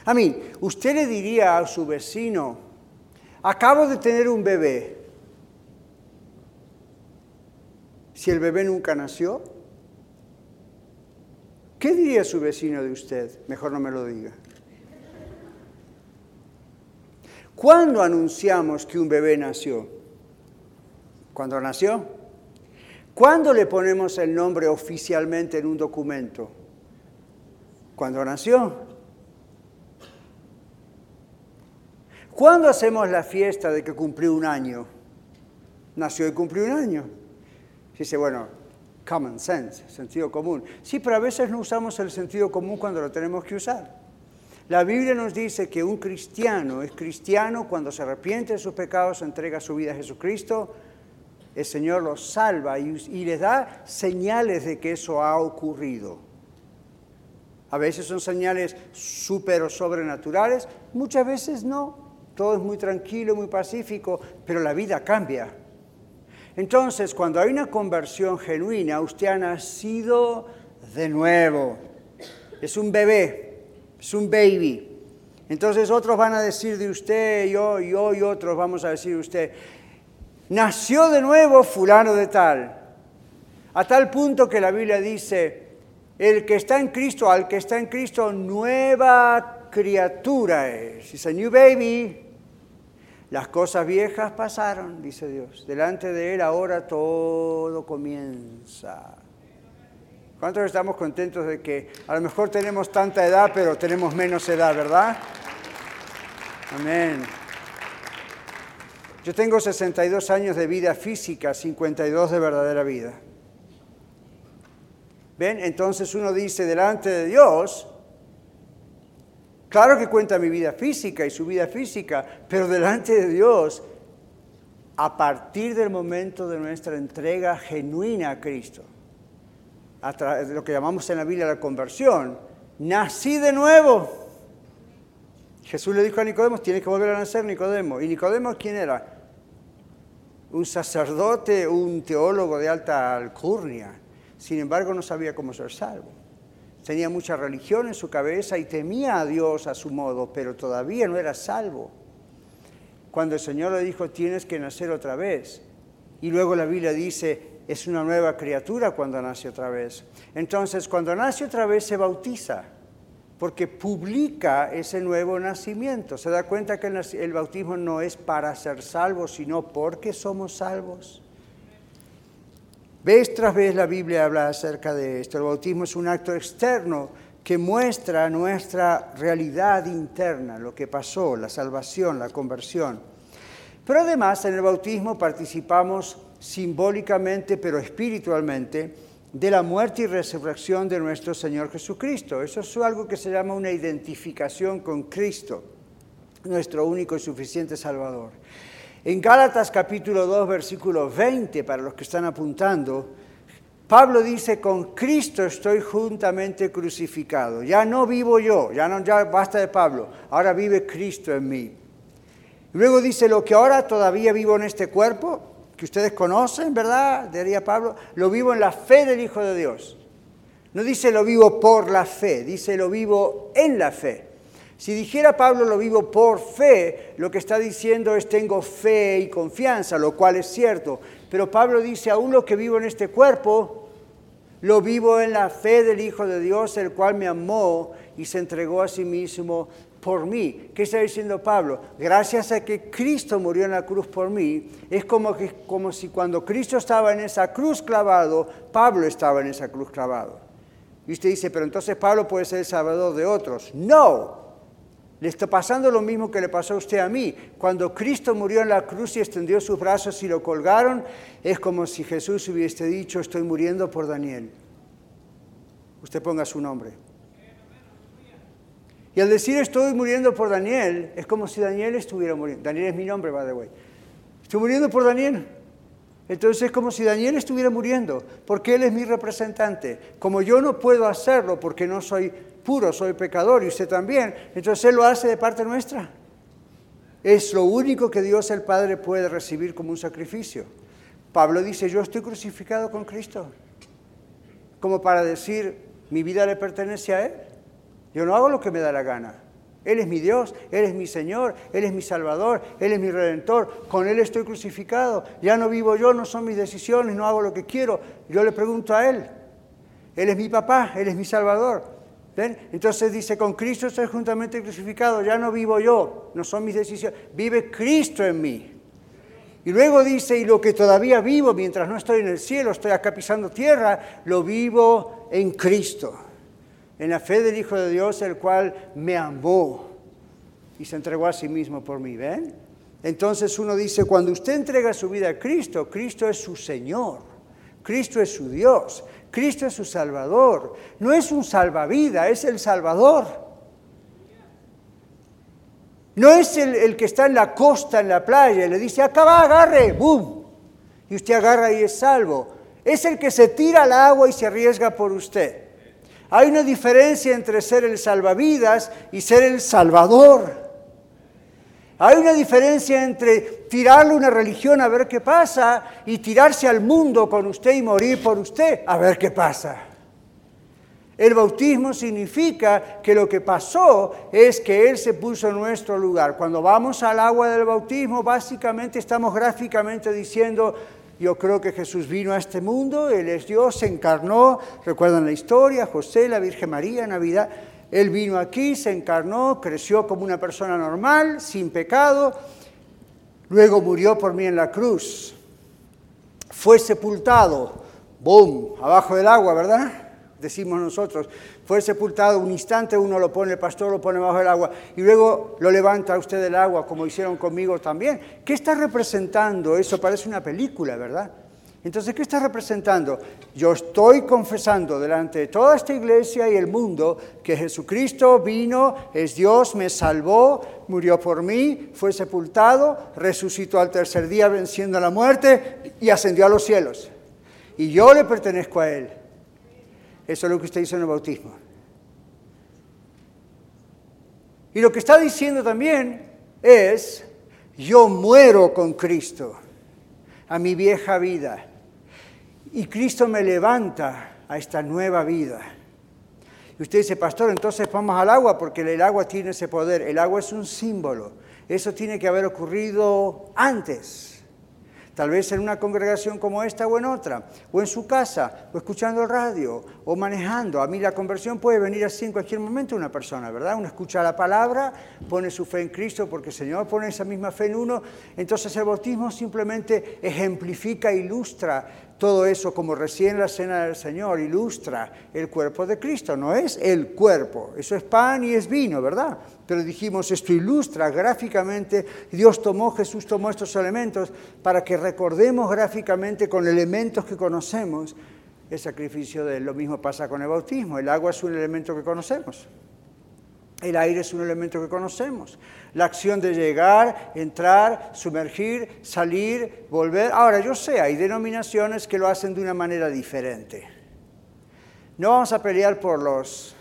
A mí, usted le diría a su vecino, acabo de tener un bebé, si el bebé nunca nació? ¿Qué diría su vecino de usted? Mejor no me lo diga. ¿Cuándo anunciamos que un bebé nació? ¿Cuándo nació? ¿Cuándo le ponemos el nombre oficialmente en un documento? ¿Cuándo nació? ¿Cuándo hacemos la fiesta de que cumplió un año? Nació y cumplió un año. Dice, bueno, common sense, sentido común. Sí, pero a veces no usamos el sentido común cuando lo tenemos que usar. La Biblia nos dice que un cristiano es cristiano cuando se arrepiente de sus pecados, entrega su vida a Jesucristo, el Señor los salva y, y les da señales de que eso ha ocurrido. A veces son señales súper o sobrenaturales, muchas veces no. Todo es muy tranquilo, muy pacífico, pero la vida cambia. Entonces, cuando hay una conversión genuina, usted ha nacido de nuevo. Es un bebé, es un baby. Entonces otros van a decir de usted, yo, yo y otros vamos a decir de usted, nació de nuevo fulano de tal. A tal punto que la Biblia dice, el que está en Cristo, al que está en Cristo, nueva criatura es. Es a new baby. Las cosas viejas pasaron, dice Dios. Delante de Él ahora todo comienza. ¿Cuántos estamos contentos de que a lo mejor tenemos tanta edad, pero tenemos menos edad, verdad? Amén. Yo tengo 62 años de vida física, 52 de verdadera vida. ¿Ven? Entonces uno dice, delante de Dios, Claro que cuenta mi vida física y su vida física, pero delante de Dios, a partir del momento de nuestra entrega genuina a Cristo, a través de lo que llamamos en la Biblia la conversión, nací de nuevo. Jesús le dijo a Nicodemo, tienes que volver a nacer, Nicodemo. ¿Y Nicodemo quién era? Un sacerdote, un teólogo de alta alcurnia. Sin embargo, no sabía cómo ser salvo tenía mucha religión en su cabeza y temía a Dios a su modo, pero todavía no era salvo. Cuando el Señor le dijo, tienes que nacer otra vez. Y luego la Biblia dice, es una nueva criatura cuando nace otra vez. Entonces, cuando nace otra vez se bautiza, porque publica ese nuevo nacimiento. Se da cuenta que el bautismo no es para ser salvos, sino porque somos salvos. Vez tras vez la Biblia habla acerca de esto. El bautismo es un acto externo que muestra nuestra realidad interna, lo que pasó, la salvación, la conversión. Pero además en el bautismo participamos simbólicamente, pero espiritualmente, de la muerte y resurrección de nuestro Señor Jesucristo. Eso es algo que se llama una identificación con Cristo, nuestro único y suficiente Salvador. En Gálatas capítulo 2, versículo 20, para los que están apuntando, Pablo dice, con Cristo estoy juntamente crucificado. Ya no vivo yo, ya no ya basta de Pablo, ahora vive Cristo en mí. Luego dice, lo que ahora todavía vivo en este cuerpo, que ustedes conocen, ¿verdad? Diría Pablo, lo vivo en la fe del Hijo de Dios. No dice lo vivo por la fe, dice lo vivo en la fe. Si dijera Pablo lo vivo por fe, lo que está diciendo es tengo fe y confianza, lo cual es cierto. Pero Pablo dice, aún lo que vivo en este cuerpo, lo vivo en la fe del Hijo de Dios, el cual me amó y se entregó a sí mismo por mí. ¿Qué está diciendo Pablo? Gracias a que Cristo murió en la cruz por mí, es como, que, como si cuando Cristo estaba en esa cruz clavado, Pablo estaba en esa cruz clavado. Y usted dice, pero entonces Pablo puede ser el salvador de otros. No, le está pasando lo mismo que le pasó a usted a mí. Cuando Cristo murió en la cruz y extendió sus brazos y lo colgaron, es como si Jesús hubiese dicho, estoy muriendo por Daniel. Usted ponga su nombre. Y al decir estoy muriendo por Daniel, es como si Daniel estuviera muriendo. Daniel es mi nombre, by the way. Estoy muriendo por Daniel. Entonces es como si Daniel estuviera muriendo, porque él es mi representante. Como yo no puedo hacerlo porque no soy puro, soy pecador y usted también. Entonces Él lo hace de parte nuestra. Es lo único que Dios el Padre puede recibir como un sacrificio. Pablo dice, yo estoy crucificado con Cristo. Como para decir, mi vida le pertenece a Él. Yo no hago lo que me da la gana. Él es mi Dios, Él es mi Señor, Él es mi Salvador, Él es mi Redentor. Con Él estoy crucificado. Ya no vivo yo, no son mis decisiones, no hago lo que quiero. Yo le pregunto a Él. Él es mi papá, Él es mi Salvador. Entonces dice, con Cristo estoy juntamente crucificado, ya no vivo yo, no son mis decisiones, vive Cristo en mí. Y luego dice, y lo que todavía vivo mientras no estoy en el cielo, estoy acá pisando tierra, lo vivo en Cristo, en la fe del Hijo de Dios, el cual me amó y se entregó a sí mismo por mí, ¿ven? Entonces uno dice, cuando usted entrega su vida a Cristo, Cristo es su Señor, Cristo es su Dios, Cristo es su Salvador. No es un salvavida, es el Salvador. No es el, que está en la costa, en la playa, y le dice, acá va, agarre, ¡boom! Y usted agarra y es salvo. Es el que se tira al agua y se arriesga por usted. Hay una diferencia entre ser el salvavidas y ser el salvador. Hay una diferencia entre tirarle una religión a ver qué pasa y tirarse al mundo con usted y morir por usted a ver qué pasa. El bautismo significa que lo que pasó es que Él se puso en nuestro lugar. Cuando vamos al agua del bautismo, básicamente estamos gráficamente diciendo, yo creo que Jesús vino a este mundo, Él es Dios, se encarnó, recuerdan la historia, José, la Virgen María, Navidad. Él vino aquí, se encarnó, creció como una persona normal, sin pecado, luego murió por mí en la cruz, fue sepultado, ¡boom!, abajo del agua, ¿verdad? Decimos nosotros, fue sepultado un instante, uno lo pone, el pastor lo pone bajo el agua y luego lo levanta usted del agua, como hicieron conmigo también. ¿Qué está representando? Eso parece una película, ¿verdad? Entonces, ¿qué está representando? Yo estoy confesando delante de toda esta iglesia y el mundo que Jesucristo vino, es Dios, me salvó, murió por mí, fue sepultado, resucitó al tercer día venciendo la muerte y ascendió a los cielos. Y yo le pertenezco a Él. Eso es lo que usted hizo en el bautismo. Y lo que está diciendo también es, yo muero con Cristo a mi vieja vida y Cristo me levanta a esta nueva vida. Y usted dice, pastor, entonces vamos al agua porque el agua tiene ese poder. El agua es un símbolo. Eso tiene que haber ocurrido antes. Tal vez en una congregación como esta o en otra, o en su casa, o escuchando el radio, o manejando. A mí la conversión puede venir así en cualquier momento una persona, ¿verdad? Uno escucha la palabra, pone su fe en Cristo porque el Señor pone esa misma fe en uno. Entonces el bautismo simplemente ejemplifica, ilustra todo eso, como recién la cena del Señor, ilustra el cuerpo de Cristo. No es el cuerpo, eso es pan y es vino, ¿verdad? Pero dijimos, esto ilustra gráficamente, Dios tomó, Jesús tomó estos elementos para que recordemos gráficamente con elementos que conocemos el sacrificio de él. Lo mismo pasa con el bautismo. El agua es un elemento que conocemos. El aire es un elemento que conocemos. La acción de llegar, entrar, sumergir, salir, volver. Ahora, yo sé, hay denominaciones que lo hacen de una manera diferente. No vamos a pelear por los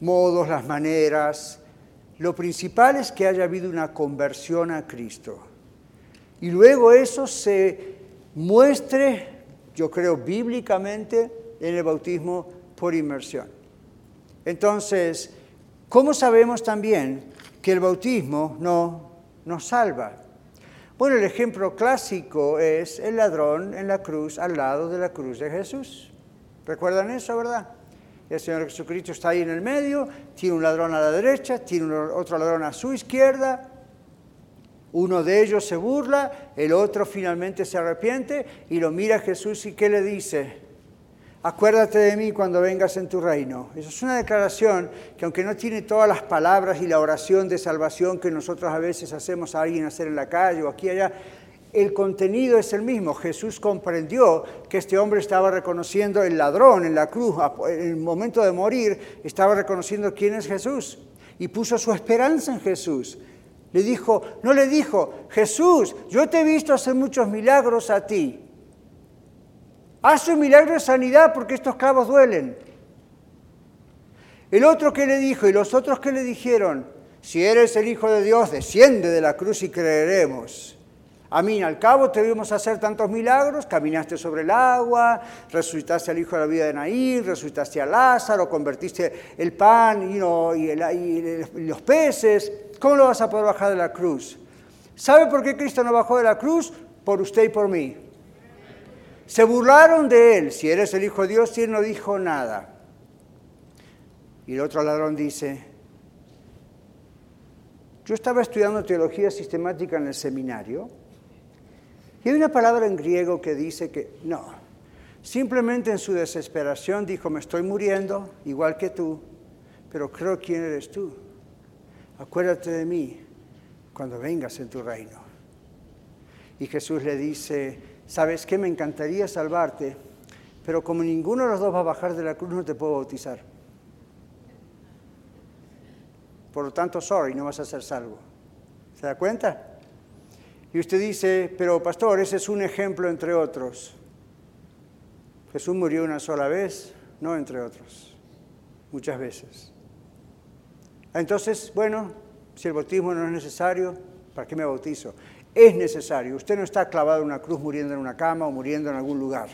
modos, las maneras. Lo principal es que haya habido una conversión a Cristo. Y luego eso se muestre, yo creo, bíblicamente en el bautismo por inmersión. Entonces, ¿cómo sabemos también que el bautismo no nos salva? Bueno, el ejemplo clásico es el ladrón en la cruz, al lado de la cruz de Jesús. ¿Recuerdan eso, verdad? El Señor Jesucristo está ahí en el medio, tiene un ladrón a la derecha, tiene otro ladrón a su izquierda, uno de ellos se burla, el otro finalmente se arrepiente y lo mira a Jesús y ¿qué le dice? Acuérdate de mí cuando vengas en tu reino. Eso es una declaración que aunque no tiene todas las palabras y la oración de salvación que nosotros a veces hacemos a alguien hacer en la calle o aquí y allá, el contenido es el mismo. Jesús comprendió que este hombre estaba reconociendo el ladrón en la cruz, en el momento de morir, estaba reconociendo quién es Jesús y puso su esperanza en Jesús. Le dijo, no le dijo, Jesús, yo te he visto hacer muchos milagros a ti. Haz un milagro de sanidad porque estos clavos duelen. El otro que le dijo y los otros que le dijeron, si eres el Hijo de Dios, desciende de la cruz y creeremos. A mí, al cabo te vimos hacer tantos milagros, caminaste sobre el agua, resucitaste al hijo de la vida de Naír, resucitaste a Lázaro, convertiste el pan y, y los peces. ¿Cómo lo vas a poder bajar de la cruz? ¿Sabe por qué Cristo no bajó de la cruz? Por usted y por mí. Se burlaron de él. Si eres el Hijo de Dios, y él no dijo nada. Y el otro ladrón dice, yo estaba estudiando teología sistemática en el seminario y hay una palabra en griego que dice que no, simplemente en su desesperación dijo, me estoy muriendo, igual que tú, pero creo quién eres tú. Acuérdate de mí cuando vengas en tu reino. Y Jesús le dice, ¿sabes qué? Me encantaría salvarte, pero como ninguno de los dos va a bajar de la cruz, no te puedo bautizar. Por lo tanto, sorry, no vas a ser salvo. ¿Se da cuenta? Y usted dice, pero pastor, ese es un ejemplo entre otros. Jesús murió una sola vez, no entre otros, muchas veces. Entonces, bueno, si el bautismo no es necesario, ¿para qué me bautizo? Es necesario. Usted no está clavado en una cruz muriendo en una cama o muriendo en algún lugar.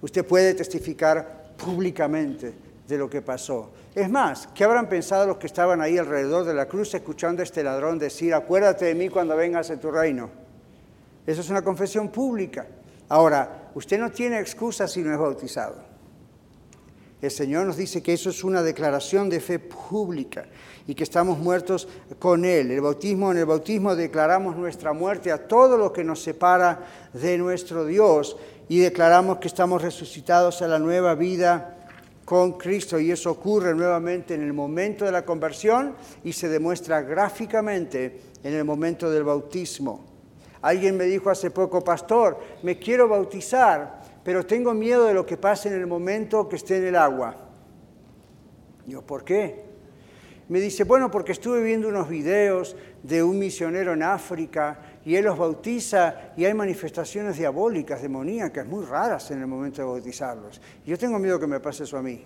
Usted puede testificar públicamente de lo que pasó. Es más, ¿qué habrán pensado los que estaban ahí alrededor de la cruz escuchando a este ladrón decir, acuérdate de mí cuando vengas en tu reino? Eso es una confesión pública. Ahora, usted no tiene excusa si no es bautizado. El Señor nos dice que eso es una declaración de fe pública y que estamos muertos con Él. El bautismo, en el bautismo declaramos nuestra muerte a todo lo que nos separa de nuestro Dios y declaramos que estamos resucitados a la nueva vida con Cristo y eso ocurre nuevamente en el momento de la conversión y se demuestra gráficamente en el momento del bautismo. Alguien me dijo hace poco, pastor, me quiero bautizar, pero tengo miedo de lo que pase en el momento que esté en el agua. Yo, ¿por qué? Me dice, bueno, porque estuve viendo unos videos de un misionero en África y él los bautiza y hay manifestaciones diabólicas, demoníacas, muy raras en el momento de bautizarlos. Yo tengo miedo que me pase eso a mí.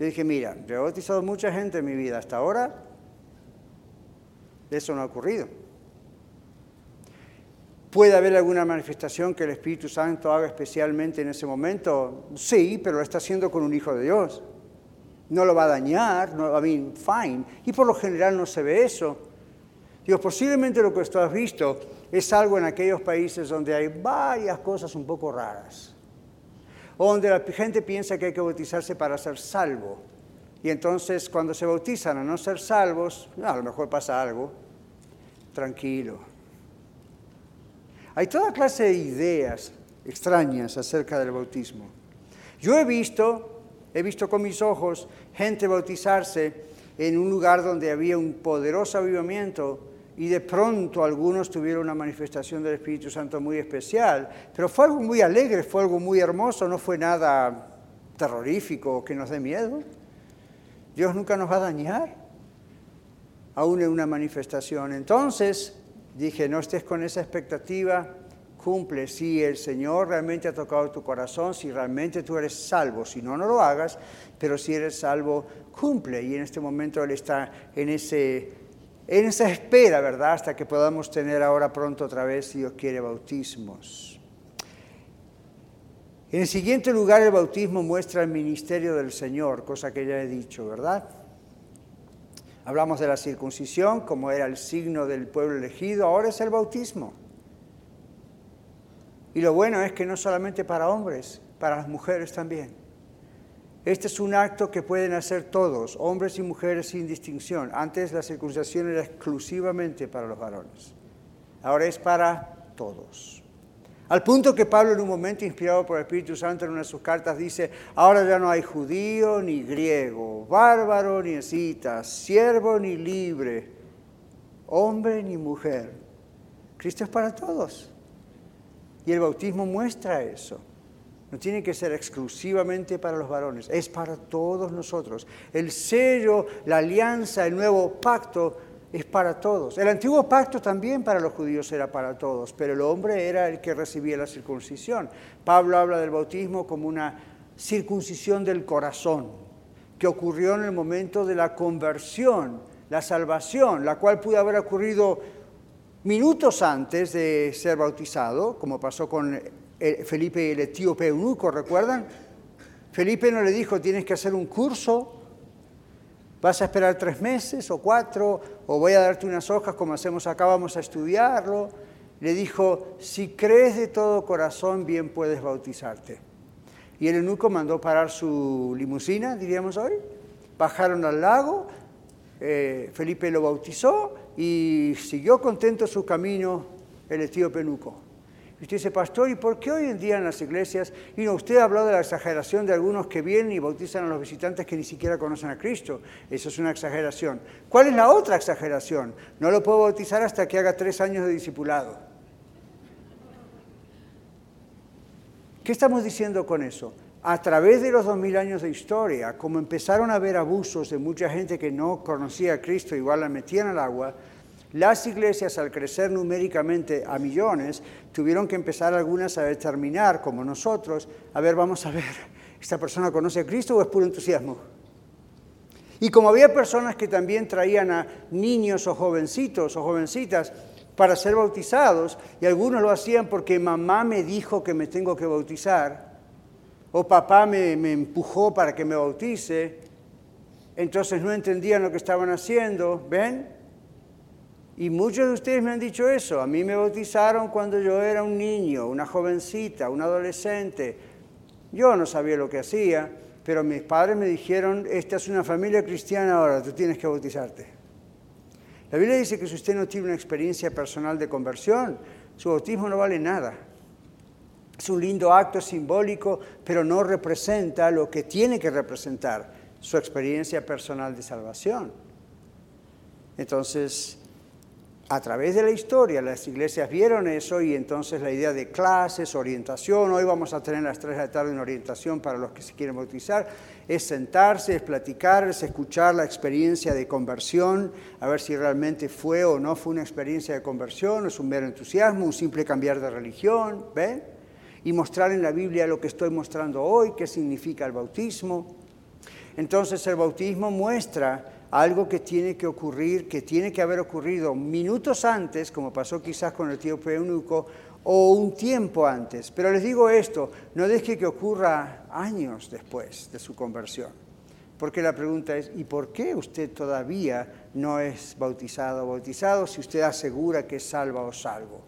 Le dije, mira, yo he bautizado mucha gente en mi vida, hasta ahora eso no ha ocurrido. ¿Puede haber alguna manifestación que el Espíritu Santo haga especialmente en ese momento? Sí, pero lo está haciendo con un hijo de Dios. No lo va a dañar, no, I mean, fine. Y por lo general no se ve eso. Dios, posiblemente lo que tú has visto es algo en aquellos países donde hay varias cosas un poco raras. Donde la gente piensa que hay que bautizarse para ser salvo. Y entonces cuando se bautizan a no ser salvos, a lo mejor pasa algo. Tranquilo. Hay toda clase de ideas extrañas acerca del bautismo. Yo he visto, he visto con mis ojos gente bautizarse en un lugar donde había un poderoso avivamiento y de pronto algunos tuvieron una manifestación del Espíritu Santo muy especial, pero fue algo muy alegre, fue algo muy hermoso, no fue nada terrorífico que nos dé miedo. Dios nunca nos va a dañar, aún en una manifestación. Entonces dije, no estés con esa expectativa, cumple. Si el Señor realmente ha tocado tu corazón, si realmente tú eres salvo, si no, no lo hagas, pero si eres salvo, cumple. Y en este momento Él está en, ese, en esa espera, ¿verdad? Hasta que podamos tener ahora pronto otra vez, si Dios quiere, bautismos. En el siguiente lugar, el bautismo muestra el ministerio del Señor, cosa que ya he dicho, ¿verdad? Hablamos de la circuncisión, como era el signo del pueblo elegido, ahora es el bautismo. Y lo bueno es que no solamente para hombres, para las mujeres también. Este es un acto que pueden hacer todos, hombres y mujeres sin distinción. Antes la circuncisión era exclusivamente para los varones. Ahora es para todos. Al punto que Pablo en un momento, inspirado por el Espíritu Santo en una de sus cartas, dice, ahora ya no hay judío ni griego, bárbaro ni escita, siervo ni libre, hombre ni mujer. Cristo es para todos. Y el bautismo muestra eso. No tiene que ser exclusivamente para los varones, es para todos nosotros. El sello, la alianza, el nuevo pacto es para todos. El antiguo pacto también para los judíos era para todos, pero el hombre era el que recibía la circuncisión. Pablo habla del bautismo como una circuncisión del corazón, que ocurrió en el momento de la conversión, la salvación, la cual pudo haber ocurrido Minutos antes de ser bautizado, como pasó con Felipe y el etíope eunuco, ¿recuerdan? Felipe no le dijo, tienes que hacer un curso, vas a esperar tres meses o cuatro, o voy a darte unas hojas como hacemos acá, vamos a estudiarlo. Le dijo, si crees de todo corazón, bien puedes bautizarte. Y el eunuco mandó parar su limusina, diríamos hoy, bajaron al lago, eh, Felipe lo bautizó y siguió contento su camino el etíope Nuco. Y usted dice, pastor, ¿y por qué hoy en día en las iglesias, y no, usted ha hablado de la exageración de algunos que vienen y bautizan a los visitantes que ni siquiera conocen a Cristo? Eso es una exageración. ¿Cuál es la otra exageración? No lo puedo bautizar hasta que haga tres años de discipulado. ¿Qué estamos diciendo con eso? a través de los dos mil años de historia, como empezaron a haber abusos de mucha gente que no conocía a Cristo, igual la metían al agua, las iglesias al crecer numéricamente a millones, tuvieron que empezar algunas a determinar, como nosotros, a ver, vamos a ver, ¿esta persona conoce a Cristo o es puro entusiasmo? Y como había personas que también traían a niños o jovencitos o jovencitas para ser bautizados, y algunos lo hacían porque mamá me dijo que me tengo que bautizar, o papá me, empujó para que me bautice, entonces no entendían lo que estaban haciendo, ¿ven? Y muchos de ustedes me han dicho eso. A mí me bautizaron cuando yo era un niño, una jovencita, un adolescente. Yo no sabía lo que hacía, pero mis padres me dijeron, esta es una familia cristiana ahora, tú tienes que bautizarte. La Biblia dice que si usted no tiene una experiencia personal de conversión, su bautismo no vale nada. Es un lindo acto simbólico, pero no representa lo que tiene que representar su experiencia personal de salvación. Entonces, a través de la historia, las iglesias vieron eso y entonces la idea de clases, orientación, hoy vamos a tener a las 3 de la tarde una orientación para los que se quieren bautizar, es sentarse, es platicar, es escuchar la experiencia de conversión, a ver si realmente fue o no fue una experiencia de conversión, es un mero entusiasmo, un simple cambiar de religión, ¿ven? y mostrar en la Biblia lo que estoy mostrando hoy, qué significa el bautismo. Entonces el bautismo muestra algo que tiene que ocurrir, que tiene que haber ocurrido minutos antes, como pasó quizás con el tío eunuco, o un tiempo antes. Pero les digo esto, no deje que ocurra años después de su conversión. Porque la pregunta es, ¿y por qué usted todavía no es bautizado o bautizado si usted asegura que es salva o salvo?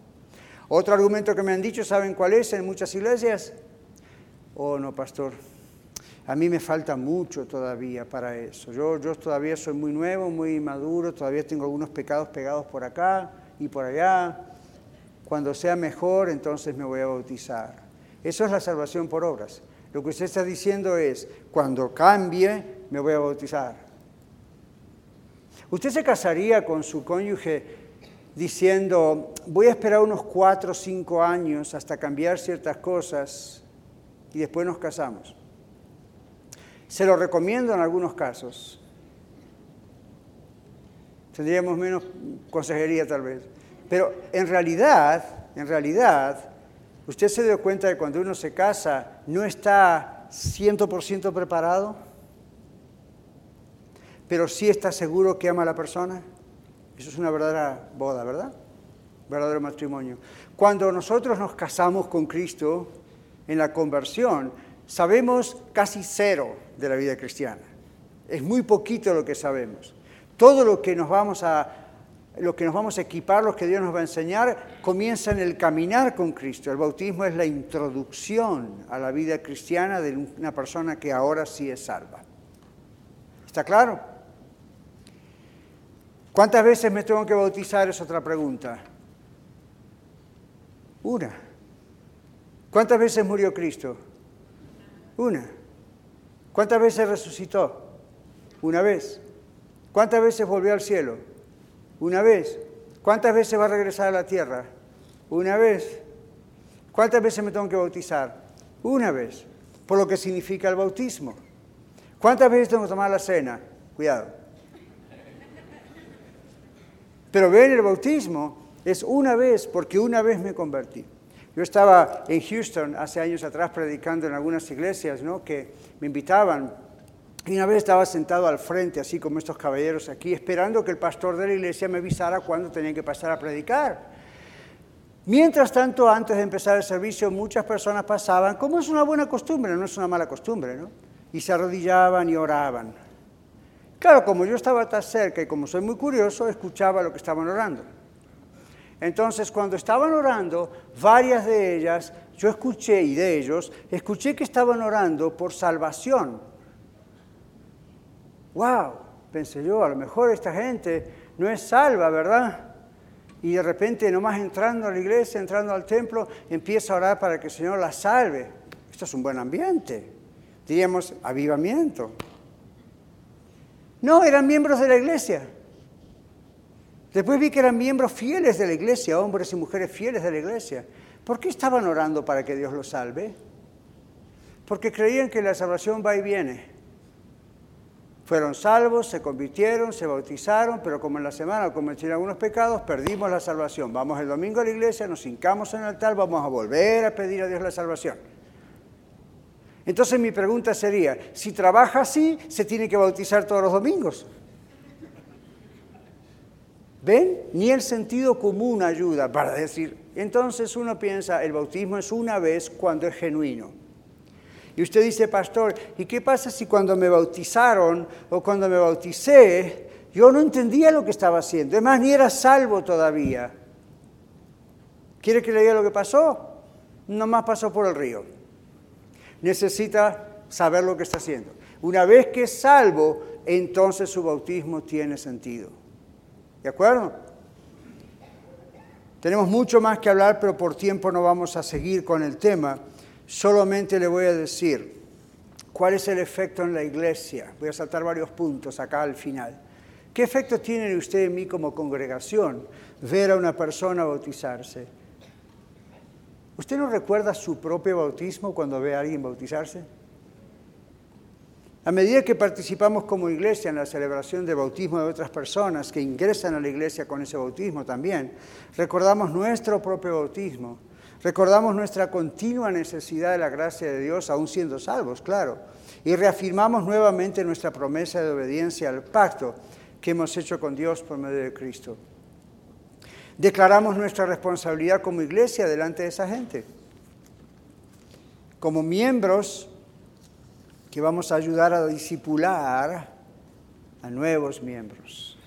Otro argumento que me han dicho, ¿saben cuál es en muchas iglesias? Oh, no, pastor, a mí me falta mucho todavía para eso. Yo, yo todavía soy muy nuevo, muy maduro, todavía tengo algunos pecados pegados por acá y por allá. Cuando sea mejor, entonces me voy a bautizar. Eso es la salvación por obras. Lo que usted está diciendo es, cuando cambie, me voy a bautizar. ¿Usted se casaría con su cónyuge diciendo, voy a esperar unos cuatro o cinco años hasta cambiar ciertas cosas y después nos casamos? Se lo recomiendo en algunos casos. Tendríamos menos consejería tal vez. Pero en realidad, en realidad, usted se dio cuenta de cuando uno se casa no está 100% preparado, pero sí está seguro que ama a la persona. Eso es una verdadera boda, ¿verdad? Verdadero matrimonio. Cuando nosotros nos casamos con Cristo en la conversión, sabemos casi cero de la vida cristiana. Es muy poquito lo que sabemos. Todo lo que nos vamos a lo que nos vamos a equipar, lo que Dios nos va a enseñar, comienza en el caminar con Cristo. El bautismo es la introducción a la vida cristiana de una persona que ahora sí es salva. ¿Está claro? ¿Cuántas veces me tengo que bautizar? Es otra pregunta. Una. ¿Cuántas veces murió Cristo? Una. ¿Cuántas veces resucitó? Una vez. ¿Cuántas veces volvió al cielo? Una vez. ¿Cuántas veces va a regresar a la tierra? Una vez. ¿Cuántas veces me tengo que bautizar? Una vez. Por lo que significa el bautismo. ¿Cuántas veces tengo que tomar la cena? Cuidado. Pero ven, el bautismo es una vez, porque una vez me convertí. Yo estaba en Houston hace años atrás predicando en algunas iglesias, ¿no? Que me invitaban. Y una vez estaba sentado al frente, así como estos caballeros aquí, esperando que el pastor de la iglesia me avisara cuándo tenía que pasar a predicar. Mientras tanto, antes de empezar el servicio, muchas personas pasaban, como es una buena costumbre, no es una mala costumbre, ¿no? Y se arrodillaban y oraban. Claro, como yo estaba tan cerca y como soy muy curioso, escuchaba lo que estaban orando. Entonces, cuando estaban orando, varias de ellas, yo escuché, y de ellos, escuché que estaban orando por salvación. ¡Wow! Pensé yo, a lo mejor esta gente no es salva, ¿verdad? Y de repente, nomás entrando a la iglesia, entrando al templo, empieza a orar para que el Señor la salve. Esto es un buen ambiente. Diríamos, avivamiento. No, eran miembros de la iglesia. Después vi que eran miembros fieles de la iglesia, hombres y mujeres fieles de la iglesia. ¿Por qué estaban orando para que Dios los salve? Porque creían que la salvación va y viene. Fueron salvos, se convirtieron, se bautizaron, pero como en la semana cometieron algunos pecados, perdimos la salvación. Vamos el domingo a la iglesia, nos hincamos en el altar, vamos a volver a pedir a Dios la salvación. Entonces mi pregunta sería, si trabaja así, se tiene que bautizar todos los domingos. ¿Ven? Ni el sentido común ayuda para decir. Entonces uno piensa, el bautismo es una vez cuando es genuino. Y usted dice, pastor, ¿y qué pasa si cuando me bautizaron o cuando me bauticé, yo no entendía lo que estaba haciendo? Es más, ni era salvo todavía. ¿Quiere que le diga lo que pasó? Nomás pasó por el río. Necesita saber lo que está haciendo. Una vez que es salvo, entonces su bautismo tiene sentido. ¿De acuerdo? Tenemos mucho más que hablar, pero por tiempo no vamos a seguir con el tema. Solamente le voy a decir cuál es el efecto en la iglesia. Voy a saltar varios puntos acá al final. ¿Qué efecto tiene usted en mí como congregación ver a una persona bautizarse? ¿Usted no recuerda su propio bautismo cuando ve a alguien bautizarse? A medida que participamos como iglesia en la celebración del bautismo de otras personas que ingresan a la iglesia con ese bautismo también, recordamos nuestro propio bautismo, recordamos nuestra continua necesidad de la gracia de Dios, aún siendo salvos, claro, y reafirmamos nuevamente nuestra promesa de obediencia al pacto que hemos hecho con Dios por medio de Cristo. Declaramos nuestra responsabilidad como iglesia delante de esa gente. Como miembros que vamos a ayudar a disipular a nuevos miembros.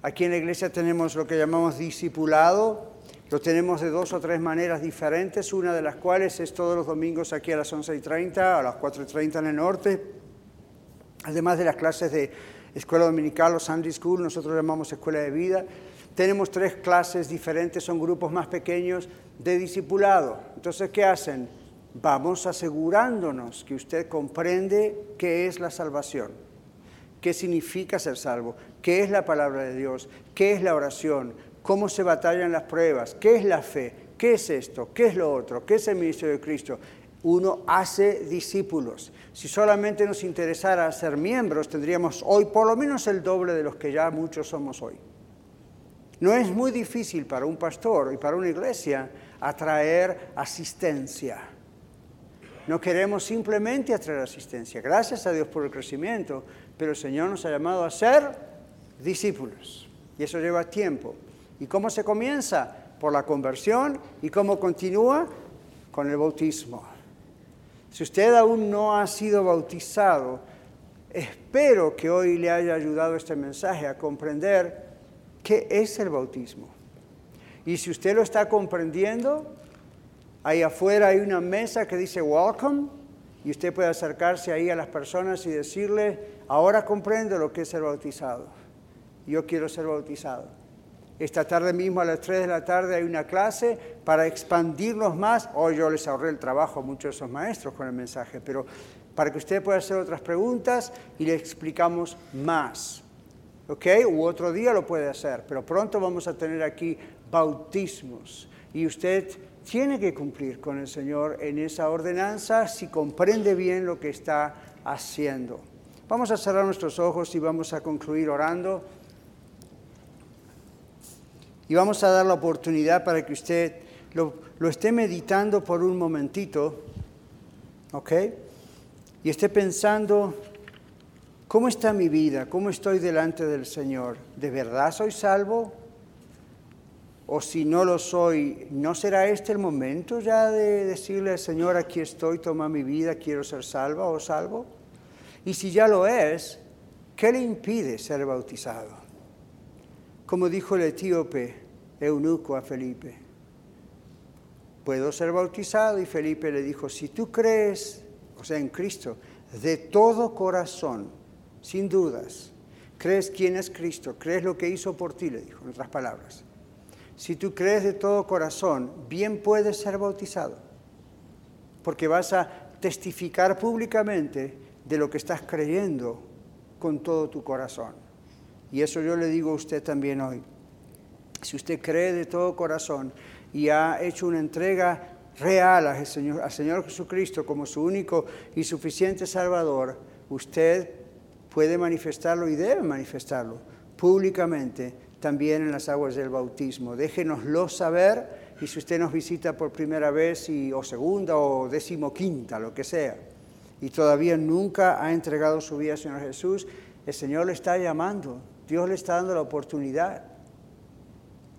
Aquí en la iglesia tenemos lo que llamamos discipulado, lo tenemos de dos o tres maneras diferentes, una de las cuales es todos los domingos aquí a las 11.30, a las 4.30 en el norte, además de las clases de escuela dominical o Sunday School, nosotros llamamos escuela de vida. Tenemos tres clases diferentes, son grupos más pequeños de discipulado. Entonces, ¿qué hacen? Vamos asegurándonos que usted comprende qué es la salvación, qué significa ser salvo, qué es la palabra de Dios, qué es la oración, cómo se batallan las pruebas, qué es la fe, qué es esto, qué es lo otro, qué es el ministerio de Cristo. Uno hace discípulos. Si solamente nos interesara ser miembros, tendríamos hoy por lo menos el doble de los que ya muchos somos hoy. No es muy difícil para un pastor y para una iglesia atraer asistencia. No queremos simplemente atraer asistencia. Gracias a Dios por el crecimiento, pero el Señor nos ha llamado a ser discípulos. Y eso lleva tiempo. ¿Y cómo se comienza? Por la conversión. ¿Y cómo continúa? Con el bautismo. Si usted aún no ha sido bautizado, espero que hoy le haya ayudado este mensaje a comprender qué es el bautismo. Y si usted lo está comprendiendo, Ahí afuera hay una mesa que dice welcome y usted puede acercarse ahí a las personas y decirle, ahora comprendo lo que es ser bautizado. Yo quiero ser bautizado. Esta tarde mismo a las 3 de la tarde hay una clase para expandirnos más. Hoy yo les ahorré el trabajo a muchos de esos maestros con el mensaje, pero para que usted pueda hacer otras preguntas y le explicamos más. ¿Ok? U otro día lo puede hacer, pero pronto vamos a tener aquí bautismos. Y usted tiene que cumplir con el Señor en esa ordenanza si comprende bien lo que está haciendo. Vamos a cerrar nuestros ojos y vamos a concluir orando. Y vamos a dar la oportunidad para que usted lo, lo esté meditando por un momentito, ¿ok? Y esté pensando, ¿cómo está mi vida? ¿Cómo estoy delante del Señor? ¿De verdad soy salvo? O si no lo soy, ¿no será este el momento ya de decirle al Señor, aquí estoy, toma mi vida, quiero ser salva o salvo? Y si ya lo es, ¿qué le impide ser bautizado? Como dijo el etíope eunuco a Felipe, ¿puedo ser bautizado? Y Felipe le dijo, si tú crees, o sea, en Cristo, de todo corazón, sin dudas, crees quién es Cristo, crees lo que hizo por ti, le dijo, en otras palabras si tú crees de todo corazón, bien puedes ser bautizado, porque vas a testificar públicamente de lo que estás creyendo con todo tu corazón. Y eso yo le digo a usted también hoy. Si usted cree de todo corazón y ha hecho una entrega real al Señor, al Señor Jesucristo como su único y suficiente Salvador, usted puede manifestarlo y debe manifestarlo públicamente también en las aguas del bautismo. Déjenoslo saber y si usted nos visita por primera vez o segunda o decimoquinta, lo que sea, y todavía nunca ha entregado su vida al Señor Jesús, el Señor le está llamando, Dios le está dando la oportunidad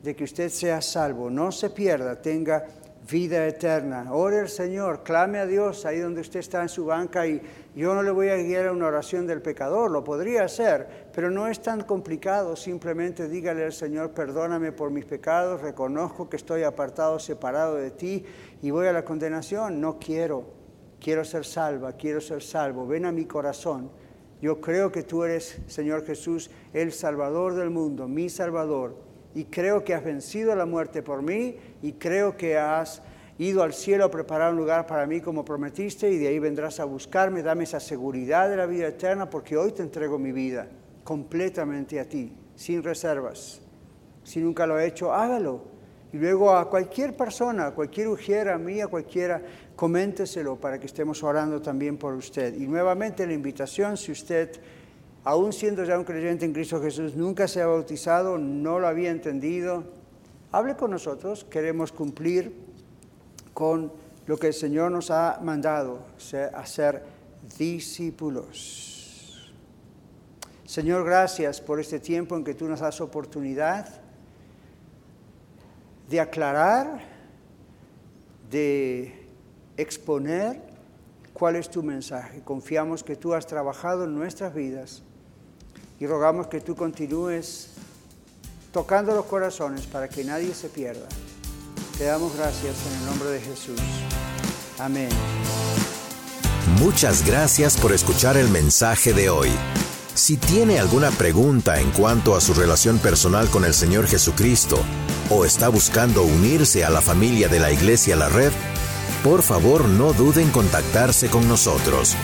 de que usted sea salvo, no se pierda, tenga vida eterna. Ore al Señor, clame a Dios ahí donde usted está en su banca y yo no le voy a guiar a una oración del pecador, lo podría hacer, pero no es tan complicado, simplemente dígale al Señor, perdóname por mis pecados, reconozco que estoy apartado, separado de ti y voy a la condenación, no quiero, quiero ser salva, quiero ser salvo, ven a mi corazón. Yo creo que tú eres, Señor Jesús, el Salvador del mundo, mi Salvador y creo que has vencido la muerte por mí y creo que has ido al cielo a preparar un lugar para mí como prometiste y de ahí vendrás a buscarme, dame esa seguridad de la vida eterna porque hoy te entrego mi vida completamente a ti, sin reservas. Si nunca lo he hecho, hágalo. Y luego a cualquier persona, a cualquier ujiera, a mí, a cualquiera, coménteselo para que estemos orando también por usted. Y nuevamente la invitación, si usted aún siendo ya un creyente en Cristo Jesús, nunca se ha bautizado, no lo había entendido, hable con nosotros, queremos cumplir con lo que el Señor nos ha mandado, hacer discípulos. Señor, gracias por este tiempo en que tú nos das oportunidad de aclarar, de exponer cuál es tu mensaje. Confiamos que tú has trabajado en nuestras vidas y rogamos que tú continúes tocando los corazones para que nadie se pierda. Te damos gracias en el nombre de Jesús. Amén. Muchas gracias por escuchar el mensaje de hoy. Si tiene alguna pregunta en cuanto a su relación personal con el Señor Jesucristo o está buscando unirse a la familia de la Iglesia La Red, por favor no duden en contactarse con nosotros.